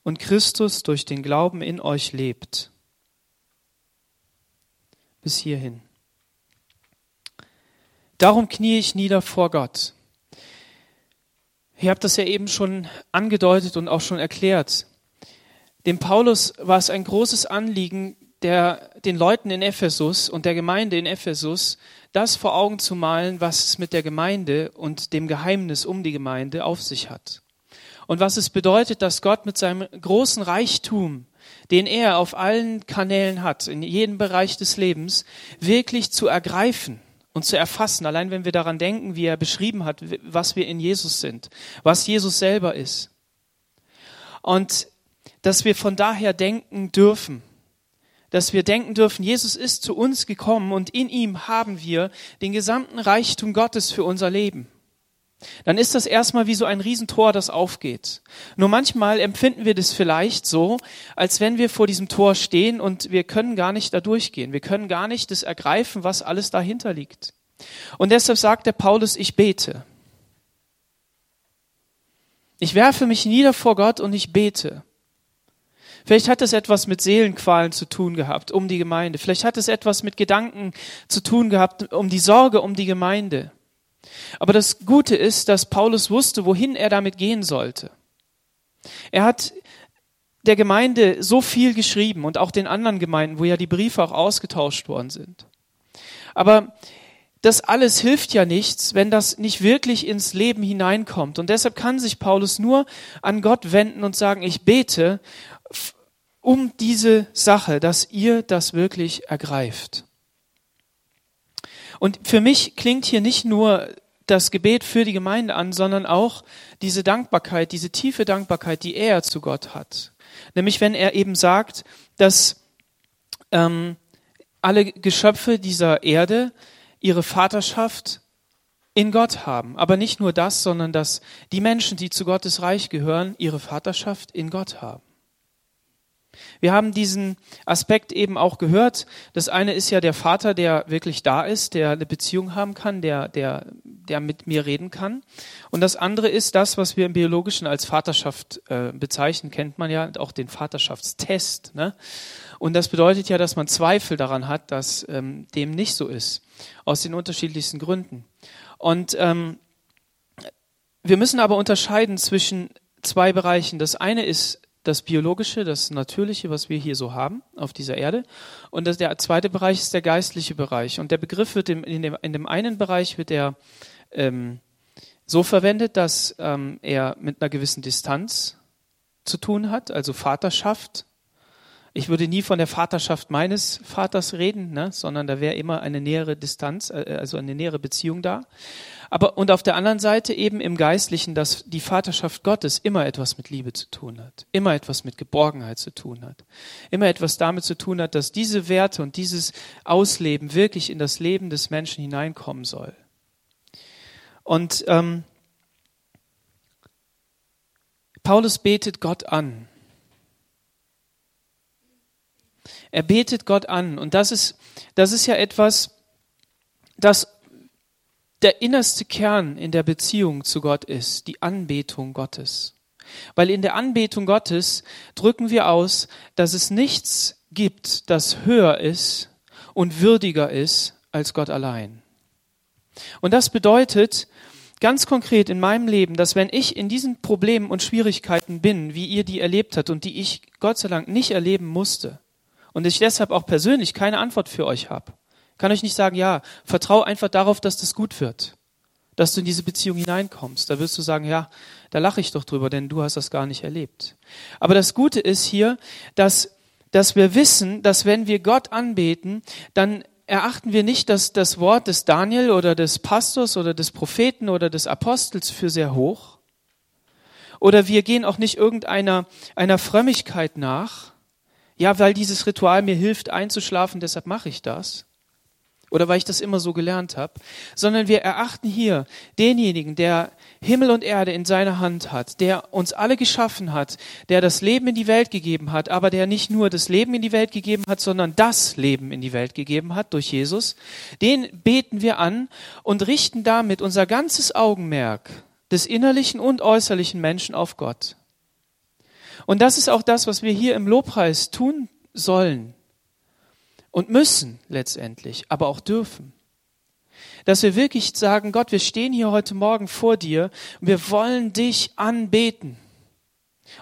und Christus durch den Glauben in euch lebt. Bis hierhin. Darum knie ich nieder vor Gott. Ihr habt das ja eben schon angedeutet und auch schon erklärt. Dem Paulus war es ein großes Anliegen, der, den Leuten in Ephesus und der Gemeinde in Ephesus das vor Augen zu malen, was es mit der Gemeinde und dem Geheimnis um die Gemeinde auf sich hat. Und was es bedeutet, dass Gott mit seinem großen Reichtum, den er auf allen Kanälen hat, in jedem Bereich des Lebens, wirklich zu ergreifen und zu erfassen. Allein wenn wir daran denken, wie er beschrieben hat, was wir in Jesus sind, was Jesus selber ist. Und dass wir von daher denken dürfen, dass wir denken dürfen, Jesus ist zu uns gekommen und in ihm haben wir den gesamten Reichtum Gottes für unser Leben. Dann ist das erstmal wie so ein Riesentor, das aufgeht. Nur manchmal empfinden wir das vielleicht so, als wenn wir vor diesem Tor stehen und wir können gar nicht da durchgehen. Wir können gar nicht das ergreifen, was alles dahinter liegt. Und deshalb sagt der Paulus, ich bete. Ich werfe mich nieder vor Gott und ich bete. Vielleicht hat es etwas mit Seelenqualen zu tun gehabt, um die Gemeinde. Vielleicht hat es etwas mit Gedanken zu tun gehabt, um die Sorge um die Gemeinde. Aber das Gute ist, dass Paulus wusste, wohin er damit gehen sollte. Er hat der Gemeinde so viel geschrieben und auch den anderen Gemeinden, wo ja die Briefe auch ausgetauscht worden sind. Aber das alles hilft ja nichts, wenn das nicht wirklich ins Leben hineinkommt. Und deshalb kann sich Paulus nur an Gott wenden und sagen, ich bete um diese Sache, dass ihr das wirklich ergreift. Und für mich klingt hier nicht nur das Gebet für die Gemeinde an, sondern auch diese Dankbarkeit, diese tiefe Dankbarkeit, die er zu Gott hat. Nämlich wenn er eben sagt, dass ähm, alle Geschöpfe dieser Erde ihre Vaterschaft in Gott haben. Aber nicht nur das, sondern dass die Menschen, die zu Gottes Reich gehören, ihre Vaterschaft in Gott haben. Wir haben diesen Aspekt eben auch gehört. Das eine ist ja der Vater, der wirklich da ist, der eine Beziehung haben kann, der, der, der mit mir reden kann. Und das andere ist das, was wir im Biologischen als Vaterschaft äh, bezeichnen, kennt man ja auch den Vaterschaftstest. Ne? Und das bedeutet ja, dass man Zweifel daran hat, dass ähm, dem nicht so ist, aus den unterschiedlichsten Gründen. Und ähm, wir müssen aber unterscheiden zwischen zwei Bereichen. Das eine ist das Biologische, das Natürliche, was wir hier so haben auf dieser Erde. Und das, der zweite Bereich ist der geistliche Bereich. Und der Begriff wird in, dem, in dem einen Bereich wird er ähm, so verwendet, dass ähm, er mit einer gewissen Distanz zu tun hat, also Vaterschaft. Ich würde nie von der Vaterschaft meines Vaters reden, ne, sondern da wäre immer eine nähere Distanz, äh, also eine nähere Beziehung da. Aber und auf der anderen Seite eben im Geistlichen, dass die Vaterschaft Gottes immer etwas mit Liebe zu tun hat, immer etwas mit Geborgenheit zu tun hat, immer etwas damit zu tun hat, dass diese Werte und dieses Ausleben wirklich in das Leben des Menschen hineinkommen soll. Und ähm, Paulus betet Gott an. Er betet Gott an. Und das ist, das ist ja etwas, das der innerste Kern in der Beziehung zu Gott ist, die Anbetung Gottes. Weil in der Anbetung Gottes drücken wir aus, dass es nichts gibt, das höher ist und würdiger ist als Gott allein. Und das bedeutet ganz konkret in meinem Leben, dass wenn ich in diesen Problemen und Schwierigkeiten bin, wie ihr die erlebt habt und die ich Gott sei Dank nicht erleben musste und ich deshalb auch persönlich keine Antwort für euch habe, kann euch nicht sagen, ja, vertrau einfach darauf, dass das gut wird, dass du in diese Beziehung hineinkommst. Da wirst du sagen, ja, da lache ich doch drüber, denn du hast das gar nicht erlebt. Aber das Gute ist hier, dass, dass wir wissen, dass wenn wir Gott anbeten, dann erachten wir nicht dass das Wort des Daniel oder des Pastors oder des Propheten oder des Apostels für sehr hoch. Oder wir gehen auch nicht irgendeiner einer Frömmigkeit nach. Ja, weil dieses Ritual mir hilft einzuschlafen, deshalb mache ich das oder weil ich das immer so gelernt habe, sondern wir erachten hier denjenigen, der Himmel und Erde in seiner Hand hat, der uns alle geschaffen hat, der das Leben in die Welt gegeben hat, aber der nicht nur das Leben in die Welt gegeben hat, sondern das Leben in die Welt gegeben hat durch Jesus, den beten wir an und richten damit unser ganzes Augenmerk des innerlichen und äußerlichen Menschen auf Gott. Und das ist auch das, was wir hier im Lobpreis tun sollen und müssen letztendlich, aber auch dürfen. Dass wir wirklich sagen, Gott, wir stehen hier heute Morgen vor dir und wir wollen dich anbeten.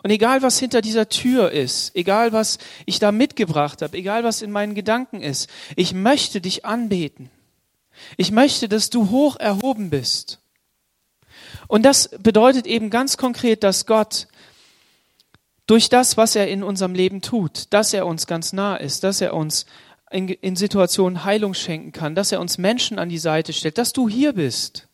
Und egal was hinter dieser Tür ist, egal was ich da mitgebracht habe, egal was in meinen Gedanken ist, ich möchte dich anbeten. Ich möchte, dass du hoch erhoben bist. Und das bedeutet eben ganz konkret, dass Gott durch das, was er in unserem Leben tut, dass er uns ganz nah ist, dass er uns in, in Situationen Heilung schenken kann, dass er uns Menschen an die Seite stellt, dass du hier bist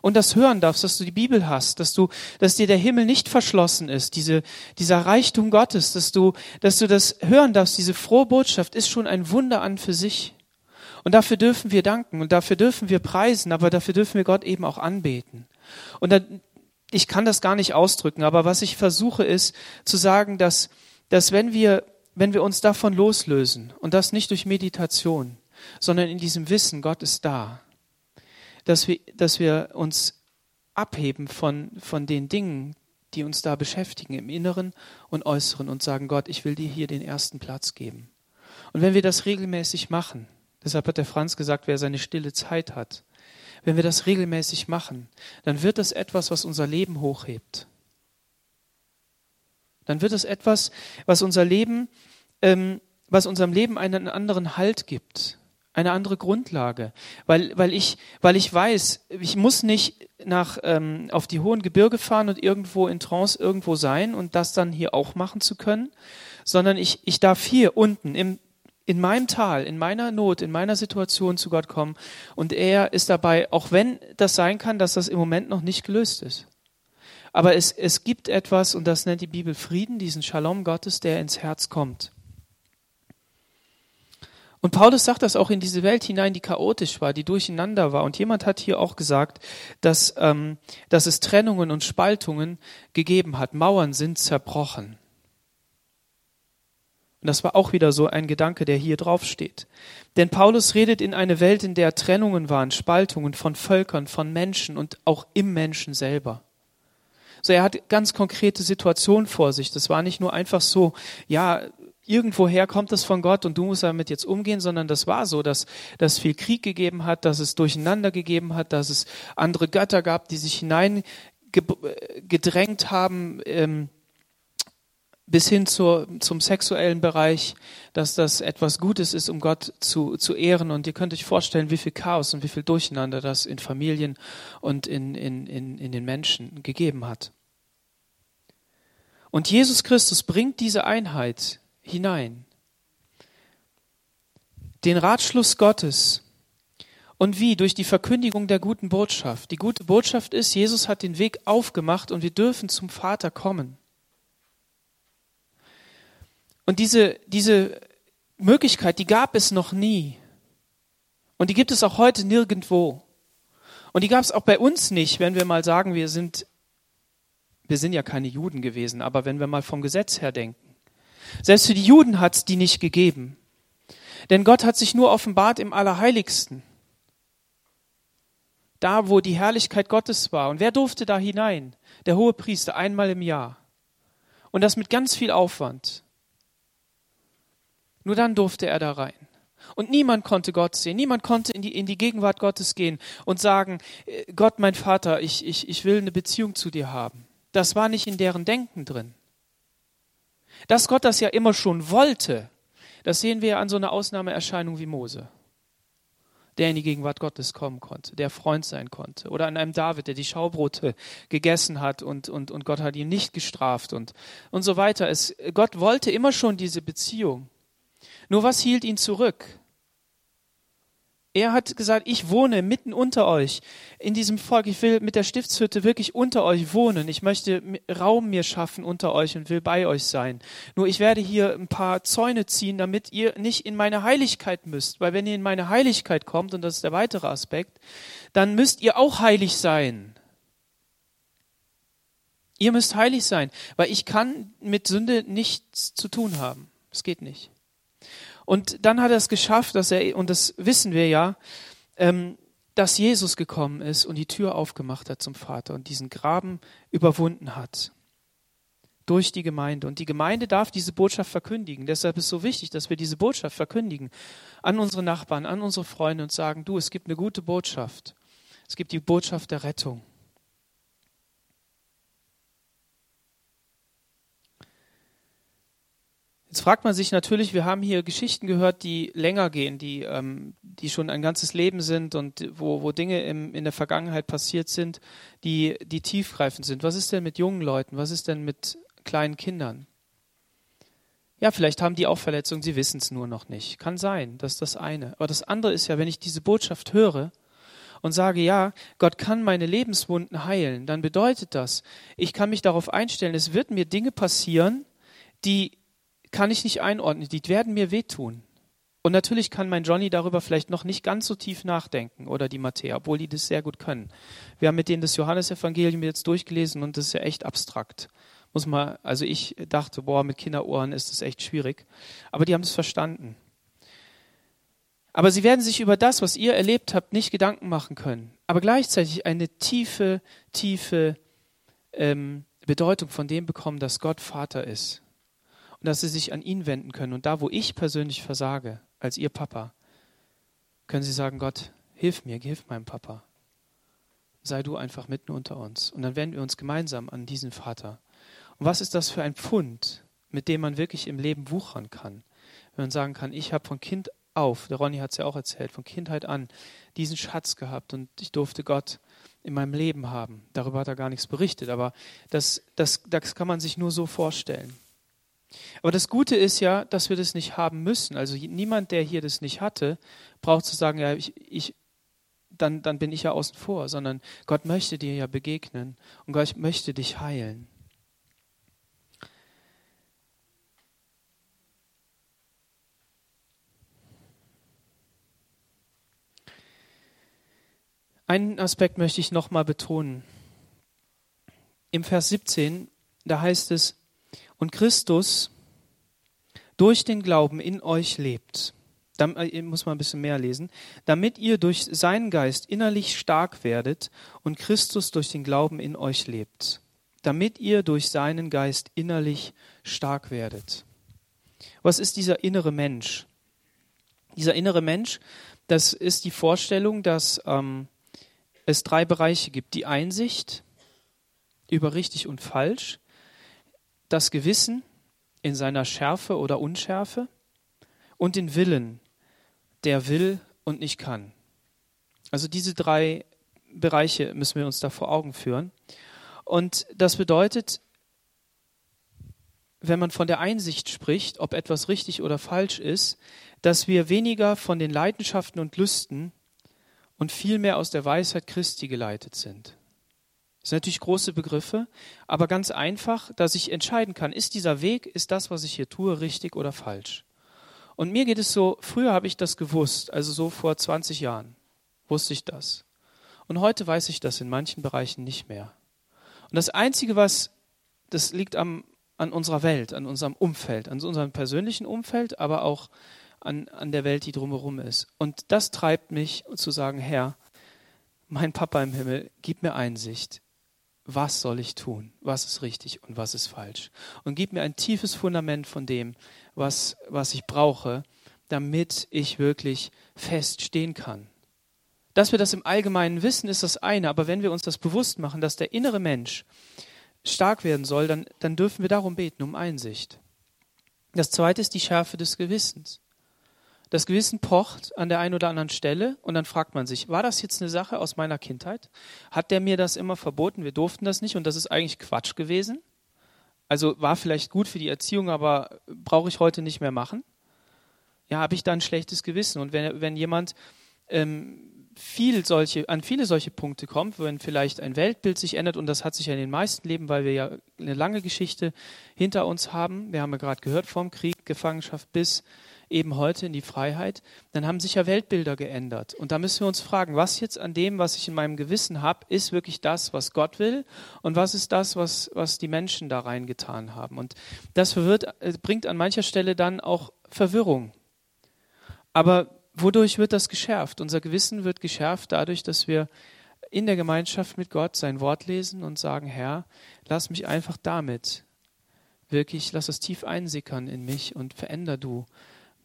und das hören darfst, dass du die Bibel hast, dass du, dass dir der Himmel nicht verschlossen ist, diese, dieser Reichtum Gottes, dass du, dass du das hören darfst, diese frohe Botschaft ist schon ein Wunder an für sich. Und dafür dürfen wir danken und dafür dürfen wir preisen, aber dafür dürfen wir Gott eben auch anbeten. Und dann, ich kann das gar nicht ausdrücken, aber was ich versuche ist zu sagen, dass, dass wenn wir wenn wir uns davon loslösen und das nicht durch Meditation, sondern in diesem Wissen, Gott ist da, dass wir, dass wir uns abheben von, von den Dingen, die uns da beschäftigen, im Inneren und Äußeren und sagen, Gott, ich will dir hier den ersten Platz geben. Und wenn wir das regelmäßig machen, deshalb hat der Franz gesagt, wer seine stille Zeit hat, wenn wir das regelmäßig machen, dann wird das etwas, was unser Leben hochhebt. Dann wird es etwas, was unser Leben ähm, was unserem Leben einen anderen Halt gibt, eine andere Grundlage, weil, weil, ich, weil ich weiß, ich muss nicht nach, ähm, auf die hohen Gebirge fahren und irgendwo in Trance irgendwo sein und das dann hier auch machen zu können, sondern ich, ich darf hier unten im, in meinem Tal, in meiner Not, in meiner Situation zu Gott kommen und er ist dabei, auch wenn das sein kann, dass das im Moment noch nicht gelöst ist. Aber es, es gibt etwas, und das nennt die Bibel Frieden, diesen Shalom Gottes, der ins Herz kommt. Und Paulus sagt das auch in diese Welt hinein, die chaotisch war, die durcheinander war. Und jemand hat hier auch gesagt, dass, ähm, dass es Trennungen und Spaltungen gegeben hat. Mauern sind zerbrochen. Und das war auch wieder so ein Gedanke, der hier drauf steht. Denn Paulus redet in eine Welt, in der Trennungen waren, Spaltungen von Völkern, von Menschen und auch im Menschen selber. So, er hat ganz konkrete Situationen vor sich. Das war nicht nur einfach so, ja, irgendwoher kommt es von Gott und du musst damit jetzt umgehen, sondern das war so, dass es viel Krieg gegeben hat, dass es Durcheinander gegeben hat, dass es andere Götter gab, die sich hineingedrängt haben, ähm, bis hin zur, zum sexuellen Bereich, dass das etwas Gutes ist, um Gott zu, zu ehren. Und ihr könnt euch vorstellen, wie viel Chaos und wie viel Durcheinander das in Familien und in, in, in, in den Menschen gegeben hat. Und Jesus Christus bringt diese Einheit hinein. Den Ratschluss Gottes. Und wie? Durch die Verkündigung der guten Botschaft. Die gute Botschaft ist, Jesus hat den Weg aufgemacht und wir dürfen zum Vater kommen. Und diese, diese Möglichkeit, die gab es noch nie. Und die gibt es auch heute nirgendwo. Und die gab es auch bei uns nicht, wenn wir mal sagen, wir sind, wir sind ja keine Juden gewesen, aber wenn wir mal vom Gesetz her denken. Selbst für die Juden hat es die nicht gegeben. Denn Gott hat sich nur offenbart im Allerheiligsten. Da, wo die Herrlichkeit Gottes war. Und wer durfte da hinein? Der hohe Priester einmal im Jahr. Und das mit ganz viel Aufwand. Nur dann durfte er da rein. Und niemand konnte Gott sehen. Niemand konnte in die, in die Gegenwart Gottes gehen und sagen, äh, Gott, mein Vater, ich, ich, ich will eine Beziehung zu dir haben. Das war nicht in deren Denken drin. Dass Gott das ja immer schon wollte, das sehen wir an so einer Ausnahmeerscheinung wie Mose, der in die Gegenwart Gottes kommen konnte, der Freund sein konnte. Oder an einem David, der die Schaubrote gegessen hat und, und, und Gott hat ihn nicht gestraft und, und so weiter. Es, Gott wollte immer schon diese Beziehung. Nur was hielt ihn zurück? Er hat gesagt, ich wohne mitten unter euch, in diesem Volk. Ich will mit der Stiftshütte wirklich unter euch wohnen. Ich möchte Raum mir schaffen unter euch und will bei euch sein. Nur ich werde hier ein paar Zäune ziehen, damit ihr nicht in meine Heiligkeit müsst. Weil wenn ihr in meine Heiligkeit kommt, und das ist der weitere Aspekt, dann müsst ihr auch heilig sein. Ihr müsst heilig sein, weil ich kann mit Sünde nichts zu tun haben. Es geht nicht. Und dann hat er es geschafft, dass er, und das wissen wir ja, ähm, dass Jesus gekommen ist und die Tür aufgemacht hat zum Vater und diesen Graben überwunden hat. Durch die Gemeinde. Und die Gemeinde darf diese Botschaft verkündigen. Deshalb ist es so wichtig, dass wir diese Botschaft verkündigen an unsere Nachbarn, an unsere Freunde und sagen, du, es gibt eine gute Botschaft. Es gibt die Botschaft der Rettung. Jetzt fragt man sich natürlich, wir haben hier Geschichten gehört, die länger gehen, die, ähm, die schon ein ganzes Leben sind und wo, wo Dinge im, in der Vergangenheit passiert sind, die, die tiefgreifend sind. Was ist denn mit jungen Leuten? Was ist denn mit kleinen Kindern? Ja, vielleicht haben die auch Verletzungen, sie wissen es nur noch nicht. Kann sein, das ist das eine. Aber das andere ist ja, wenn ich diese Botschaft höre und sage, ja, Gott kann meine Lebenswunden heilen, dann bedeutet das, ich kann mich darauf einstellen, es wird mir Dinge passieren, die kann ich nicht einordnen. Die werden mir wehtun. Und natürlich kann mein Johnny darüber vielleicht noch nicht ganz so tief nachdenken oder die Matthäa, obwohl die das sehr gut können. Wir haben mit denen das Johannesevangelium jetzt durchgelesen und das ist ja echt abstrakt. Muss man, also ich dachte, boah, mit Kinderohren ist das echt schwierig. Aber die haben es verstanden. Aber sie werden sich über das, was ihr erlebt habt, nicht Gedanken machen können. Aber gleichzeitig eine tiefe, tiefe ähm, Bedeutung von dem bekommen, dass Gott Vater ist und dass sie sich an ihn wenden können. Und da, wo ich persönlich versage, als ihr Papa, können sie sagen, Gott, hilf mir, hilf meinem Papa. Sei du einfach mitten unter uns. Und dann wenden wir uns gemeinsam an diesen Vater. Und was ist das für ein Pfund, mit dem man wirklich im Leben wuchern kann? Wenn man sagen kann, ich habe von Kind auf, der Ronny hat es ja auch erzählt, von Kindheit an diesen Schatz gehabt und ich durfte Gott in meinem Leben haben. Darüber hat er gar nichts berichtet, aber das, das, das kann man sich nur so vorstellen. Aber das Gute ist ja, dass wir das nicht haben müssen. Also niemand, der hier das nicht hatte, braucht zu sagen, ja, ich, ich, dann, dann bin ich ja außen vor, sondern Gott möchte dir ja begegnen und Gott möchte dich heilen. Einen Aspekt möchte ich nochmal betonen. Im Vers 17, da heißt es, und Christus durch den Glauben in euch lebt. Da äh, muss man ein bisschen mehr lesen. Damit ihr durch seinen Geist innerlich stark werdet und Christus durch den Glauben in euch lebt. Damit ihr durch seinen Geist innerlich stark werdet. Was ist dieser innere Mensch? Dieser innere Mensch, das ist die Vorstellung, dass ähm, es drei Bereiche gibt. Die Einsicht über richtig und falsch, das Gewissen in seiner Schärfe oder Unschärfe und den Willen, der will und nicht kann. Also diese drei Bereiche müssen wir uns da vor Augen führen. Und das bedeutet, wenn man von der Einsicht spricht, ob etwas richtig oder falsch ist, dass wir weniger von den Leidenschaften und Lüsten und vielmehr aus der Weisheit Christi geleitet sind. Das sind natürlich große Begriffe, aber ganz einfach, dass ich entscheiden kann, ist dieser Weg, ist das, was ich hier tue, richtig oder falsch. Und mir geht es so, früher habe ich das gewusst, also so vor 20 Jahren wusste ich das. Und heute weiß ich das in manchen Bereichen nicht mehr. Und das Einzige, was, das liegt am, an unserer Welt, an unserem Umfeld, an unserem persönlichen Umfeld, aber auch an, an der Welt, die drumherum ist. Und das treibt mich zu sagen, Herr, mein Papa im Himmel, gib mir Einsicht was soll ich tun, was ist richtig und was ist falsch. Und gib mir ein tiefes Fundament von dem, was, was ich brauche, damit ich wirklich fest stehen kann. Dass wir das im Allgemeinen wissen, ist das eine, aber wenn wir uns das bewusst machen, dass der innere Mensch stark werden soll, dann, dann dürfen wir darum beten, um Einsicht. Das zweite ist die Schärfe des Gewissens. Das Gewissen pocht an der einen oder anderen Stelle und dann fragt man sich, war das jetzt eine Sache aus meiner Kindheit? Hat der mir das immer verboten? Wir durften das nicht und das ist eigentlich Quatsch gewesen. Also war vielleicht gut für die Erziehung, aber brauche ich heute nicht mehr machen. Ja, habe ich da ein schlechtes Gewissen. Und wenn, wenn jemand ähm, viel solche, an viele solche Punkte kommt, wenn vielleicht ein Weltbild sich ändert, und das hat sich ja in den meisten Leben, weil wir ja eine lange Geschichte hinter uns haben. Wir haben ja gerade gehört, vom Krieg, Gefangenschaft bis eben heute in die Freiheit, dann haben sich ja Weltbilder geändert. Und da müssen wir uns fragen, was jetzt an dem, was ich in meinem Gewissen habe, ist wirklich das, was Gott will und was ist das, was, was die Menschen da reingetan haben. Und das verwirrt, äh, bringt an mancher Stelle dann auch Verwirrung. Aber Wodurch wird das geschärft? Unser Gewissen wird geschärft dadurch, dass wir in der Gemeinschaft mit Gott sein Wort lesen und sagen, Herr, lass mich einfach damit wirklich, lass es tief einsickern in mich und veränder du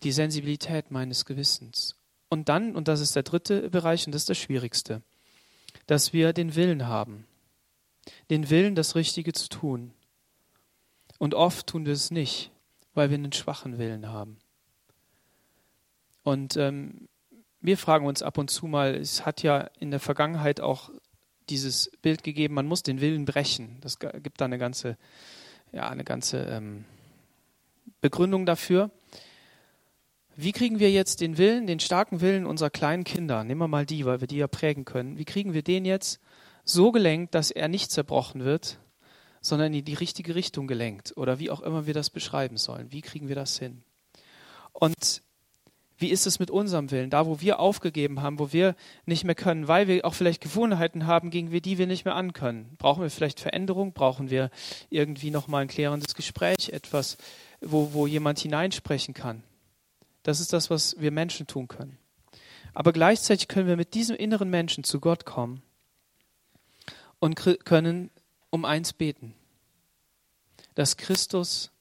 die Sensibilität meines Gewissens. Und dann, und das ist der dritte Bereich und das ist das Schwierigste, dass wir den Willen haben, den Willen, das Richtige zu tun. Und oft tun wir es nicht, weil wir einen schwachen Willen haben. Und ähm, wir fragen uns ab und zu mal, es hat ja in der Vergangenheit auch dieses Bild gegeben, man muss den Willen brechen. Das gibt da eine ganze, ja, eine ganze ähm, Begründung dafür. Wie kriegen wir jetzt den Willen, den starken Willen unserer kleinen Kinder, nehmen wir mal die, weil wir die ja prägen können, wie kriegen wir den jetzt so gelenkt, dass er nicht zerbrochen wird, sondern in die richtige Richtung gelenkt oder wie auch immer wir das beschreiben sollen? Wie kriegen wir das hin? Und wie ist es mit unserem Willen? Da, wo wir aufgegeben haben, wo wir nicht mehr können, weil wir auch vielleicht Gewohnheiten haben, gegen die wir nicht mehr ankönnen. Brauchen wir vielleicht Veränderung? Brauchen wir irgendwie nochmal ein klärendes Gespräch? Etwas, wo, wo jemand hineinsprechen kann? Das ist das, was wir Menschen tun können. Aber gleichzeitig können wir mit diesem inneren Menschen zu Gott kommen und können um eins beten, dass Christus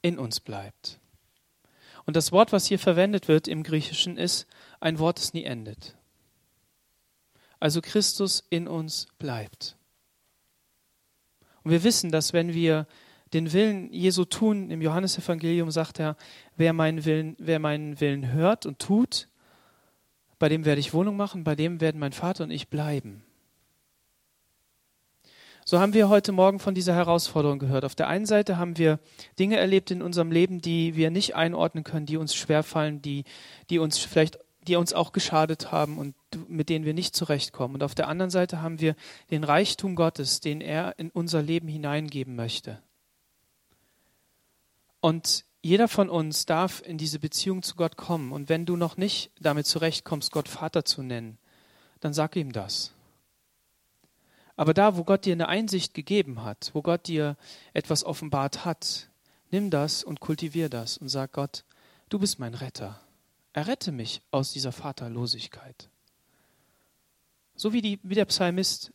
in uns bleibt. Und das Wort, was hier verwendet wird im Griechischen, ist ein Wort, das nie endet. Also Christus in uns bleibt. Und wir wissen, dass wenn wir den Willen Jesu tun, im Johannesevangelium sagt er, wer meinen Willen, wer meinen Willen hört und tut, bei dem werde ich Wohnung machen, bei dem werden mein Vater und ich bleiben. So haben wir heute Morgen von dieser Herausforderung gehört. Auf der einen Seite haben wir Dinge erlebt in unserem Leben, die wir nicht einordnen können, die uns schwerfallen, die, die uns vielleicht, die uns auch geschadet haben und mit denen wir nicht zurechtkommen. Und auf der anderen Seite haben wir den Reichtum Gottes, den er in unser Leben hineingeben möchte. Und jeder von uns darf in diese Beziehung zu Gott kommen. Und wenn du noch nicht damit zurechtkommst, Gott Vater zu nennen, dann sag ihm das. Aber da, wo Gott dir eine Einsicht gegeben hat, wo Gott dir etwas offenbart hat, nimm das und kultivier das und sag Gott, du bist mein Retter. Errette mich aus dieser Vaterlosigkeit. So wie, die, wie der Psalmist,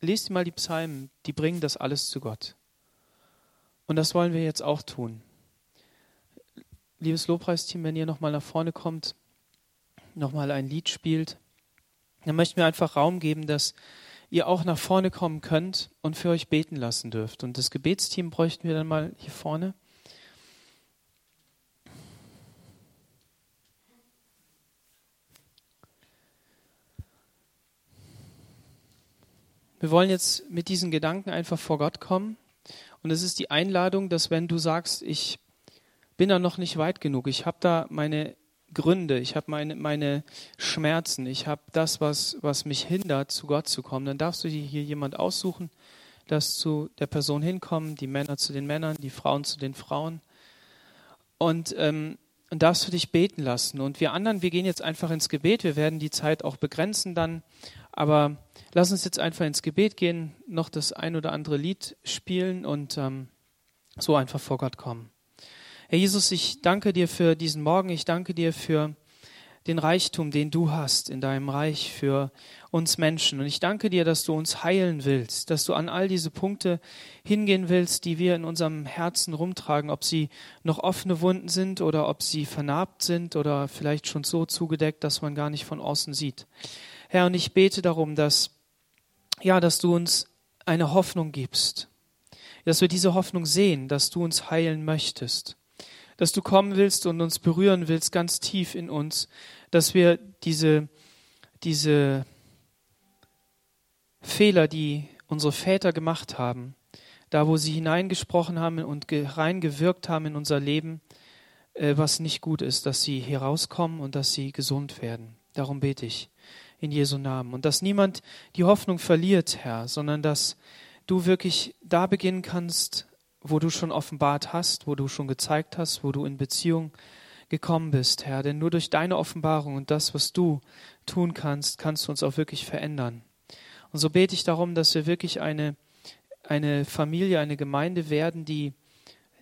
lest mal die Psalmen, die bringen das alles zu Gott. Und das wollen wir jetzt auch tun. Liebes Lobpreisteam, wenn ihr nochmal nach vorne kommt, nochmal ein Lied spielt, dann möchten wir einfach Raum geben, dass ihr auch nach vorne kommen könnt und für euch beten lassen dürft. Und das Gebetsteam bräuchten wir dann mal hier vorne. Wir wollen jetzt mit diesen Gedanken einfach vor Gott kommen. Und es ist die Einladung, dass wenn du sagst, ich bin da noch nicht weit genug, ich habe da meine Gründe, ich habe meine, meine Schmerzen, ich habe das, was, was mich hindert, zu Gott zu kommen, dann darfst du dir hier jemand aussuchen, dass zu der Person hinkommen, die Männer zu den Männern, die Frauen zu den Frauen. Und, ähm, und darfst du dich beten lassen. Und wir anderen, wir gehen jetzt einfach ins Gebet. Wir werden die Zeit auch begrenzen dann. Aber lass uns jetzt einfach ins Gebet gehen, noch das ein oder andere Lied spielen und ähm, so einfach vor Gott kommen. Herr Jesus, ich danke dir für diesen Morgen. Ich danke dir für den Reichtum, den du hast in deinem Reich für uns Menschen. Und ich danke dir, dass du uns heilen willst, dass du an all diese Punkte hingehen willst, die wir in unserem Herzen rumtragen, ob sie noch offene Wunden sind oder ob sie vernarbt sind oder vielleicht schon so zugedeckt, dass man gar nicht von außen sieht. Herr, und ich bete darum, dass, ja, dass du uns eine Hoffnung gibst, dass wir diese Hoffnung sehen, dass du uns heilen möchtest dass du kommen willst und uns berühren willst, ganz tief in uns, dass wir diese, diese Fehler, die unsere Väter gemacht haben, da wo sie hineingesprochen haben und reingewirkt haben in unser Leben, äh, was nicht gut ist, dass sie herauskommen und dass sie gesund werden. Darum bete ich in Jesu Namen. Und dass niemand die Hoffnung verliert, Herr, sondern dass du wirklich da beginnen kannst, wo du schon offenbart hast, wo du schon gezeigt hast, wo du in Beziehung gekommen bist, Herr. Denn nur durch deine Offenbarung und das, was du tun kannst, kannst du uns auch wirklich verändern. Und so bete ich darum, dass wir wirklich eine, eine Familie, eine Gemeinde werden, die,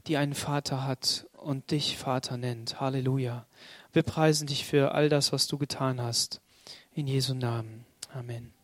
die einen Vater hat und dich Vater nennt. Halleluja. Wir preisen dich für all das, was du getan hast. In Jesu Namen. Amen.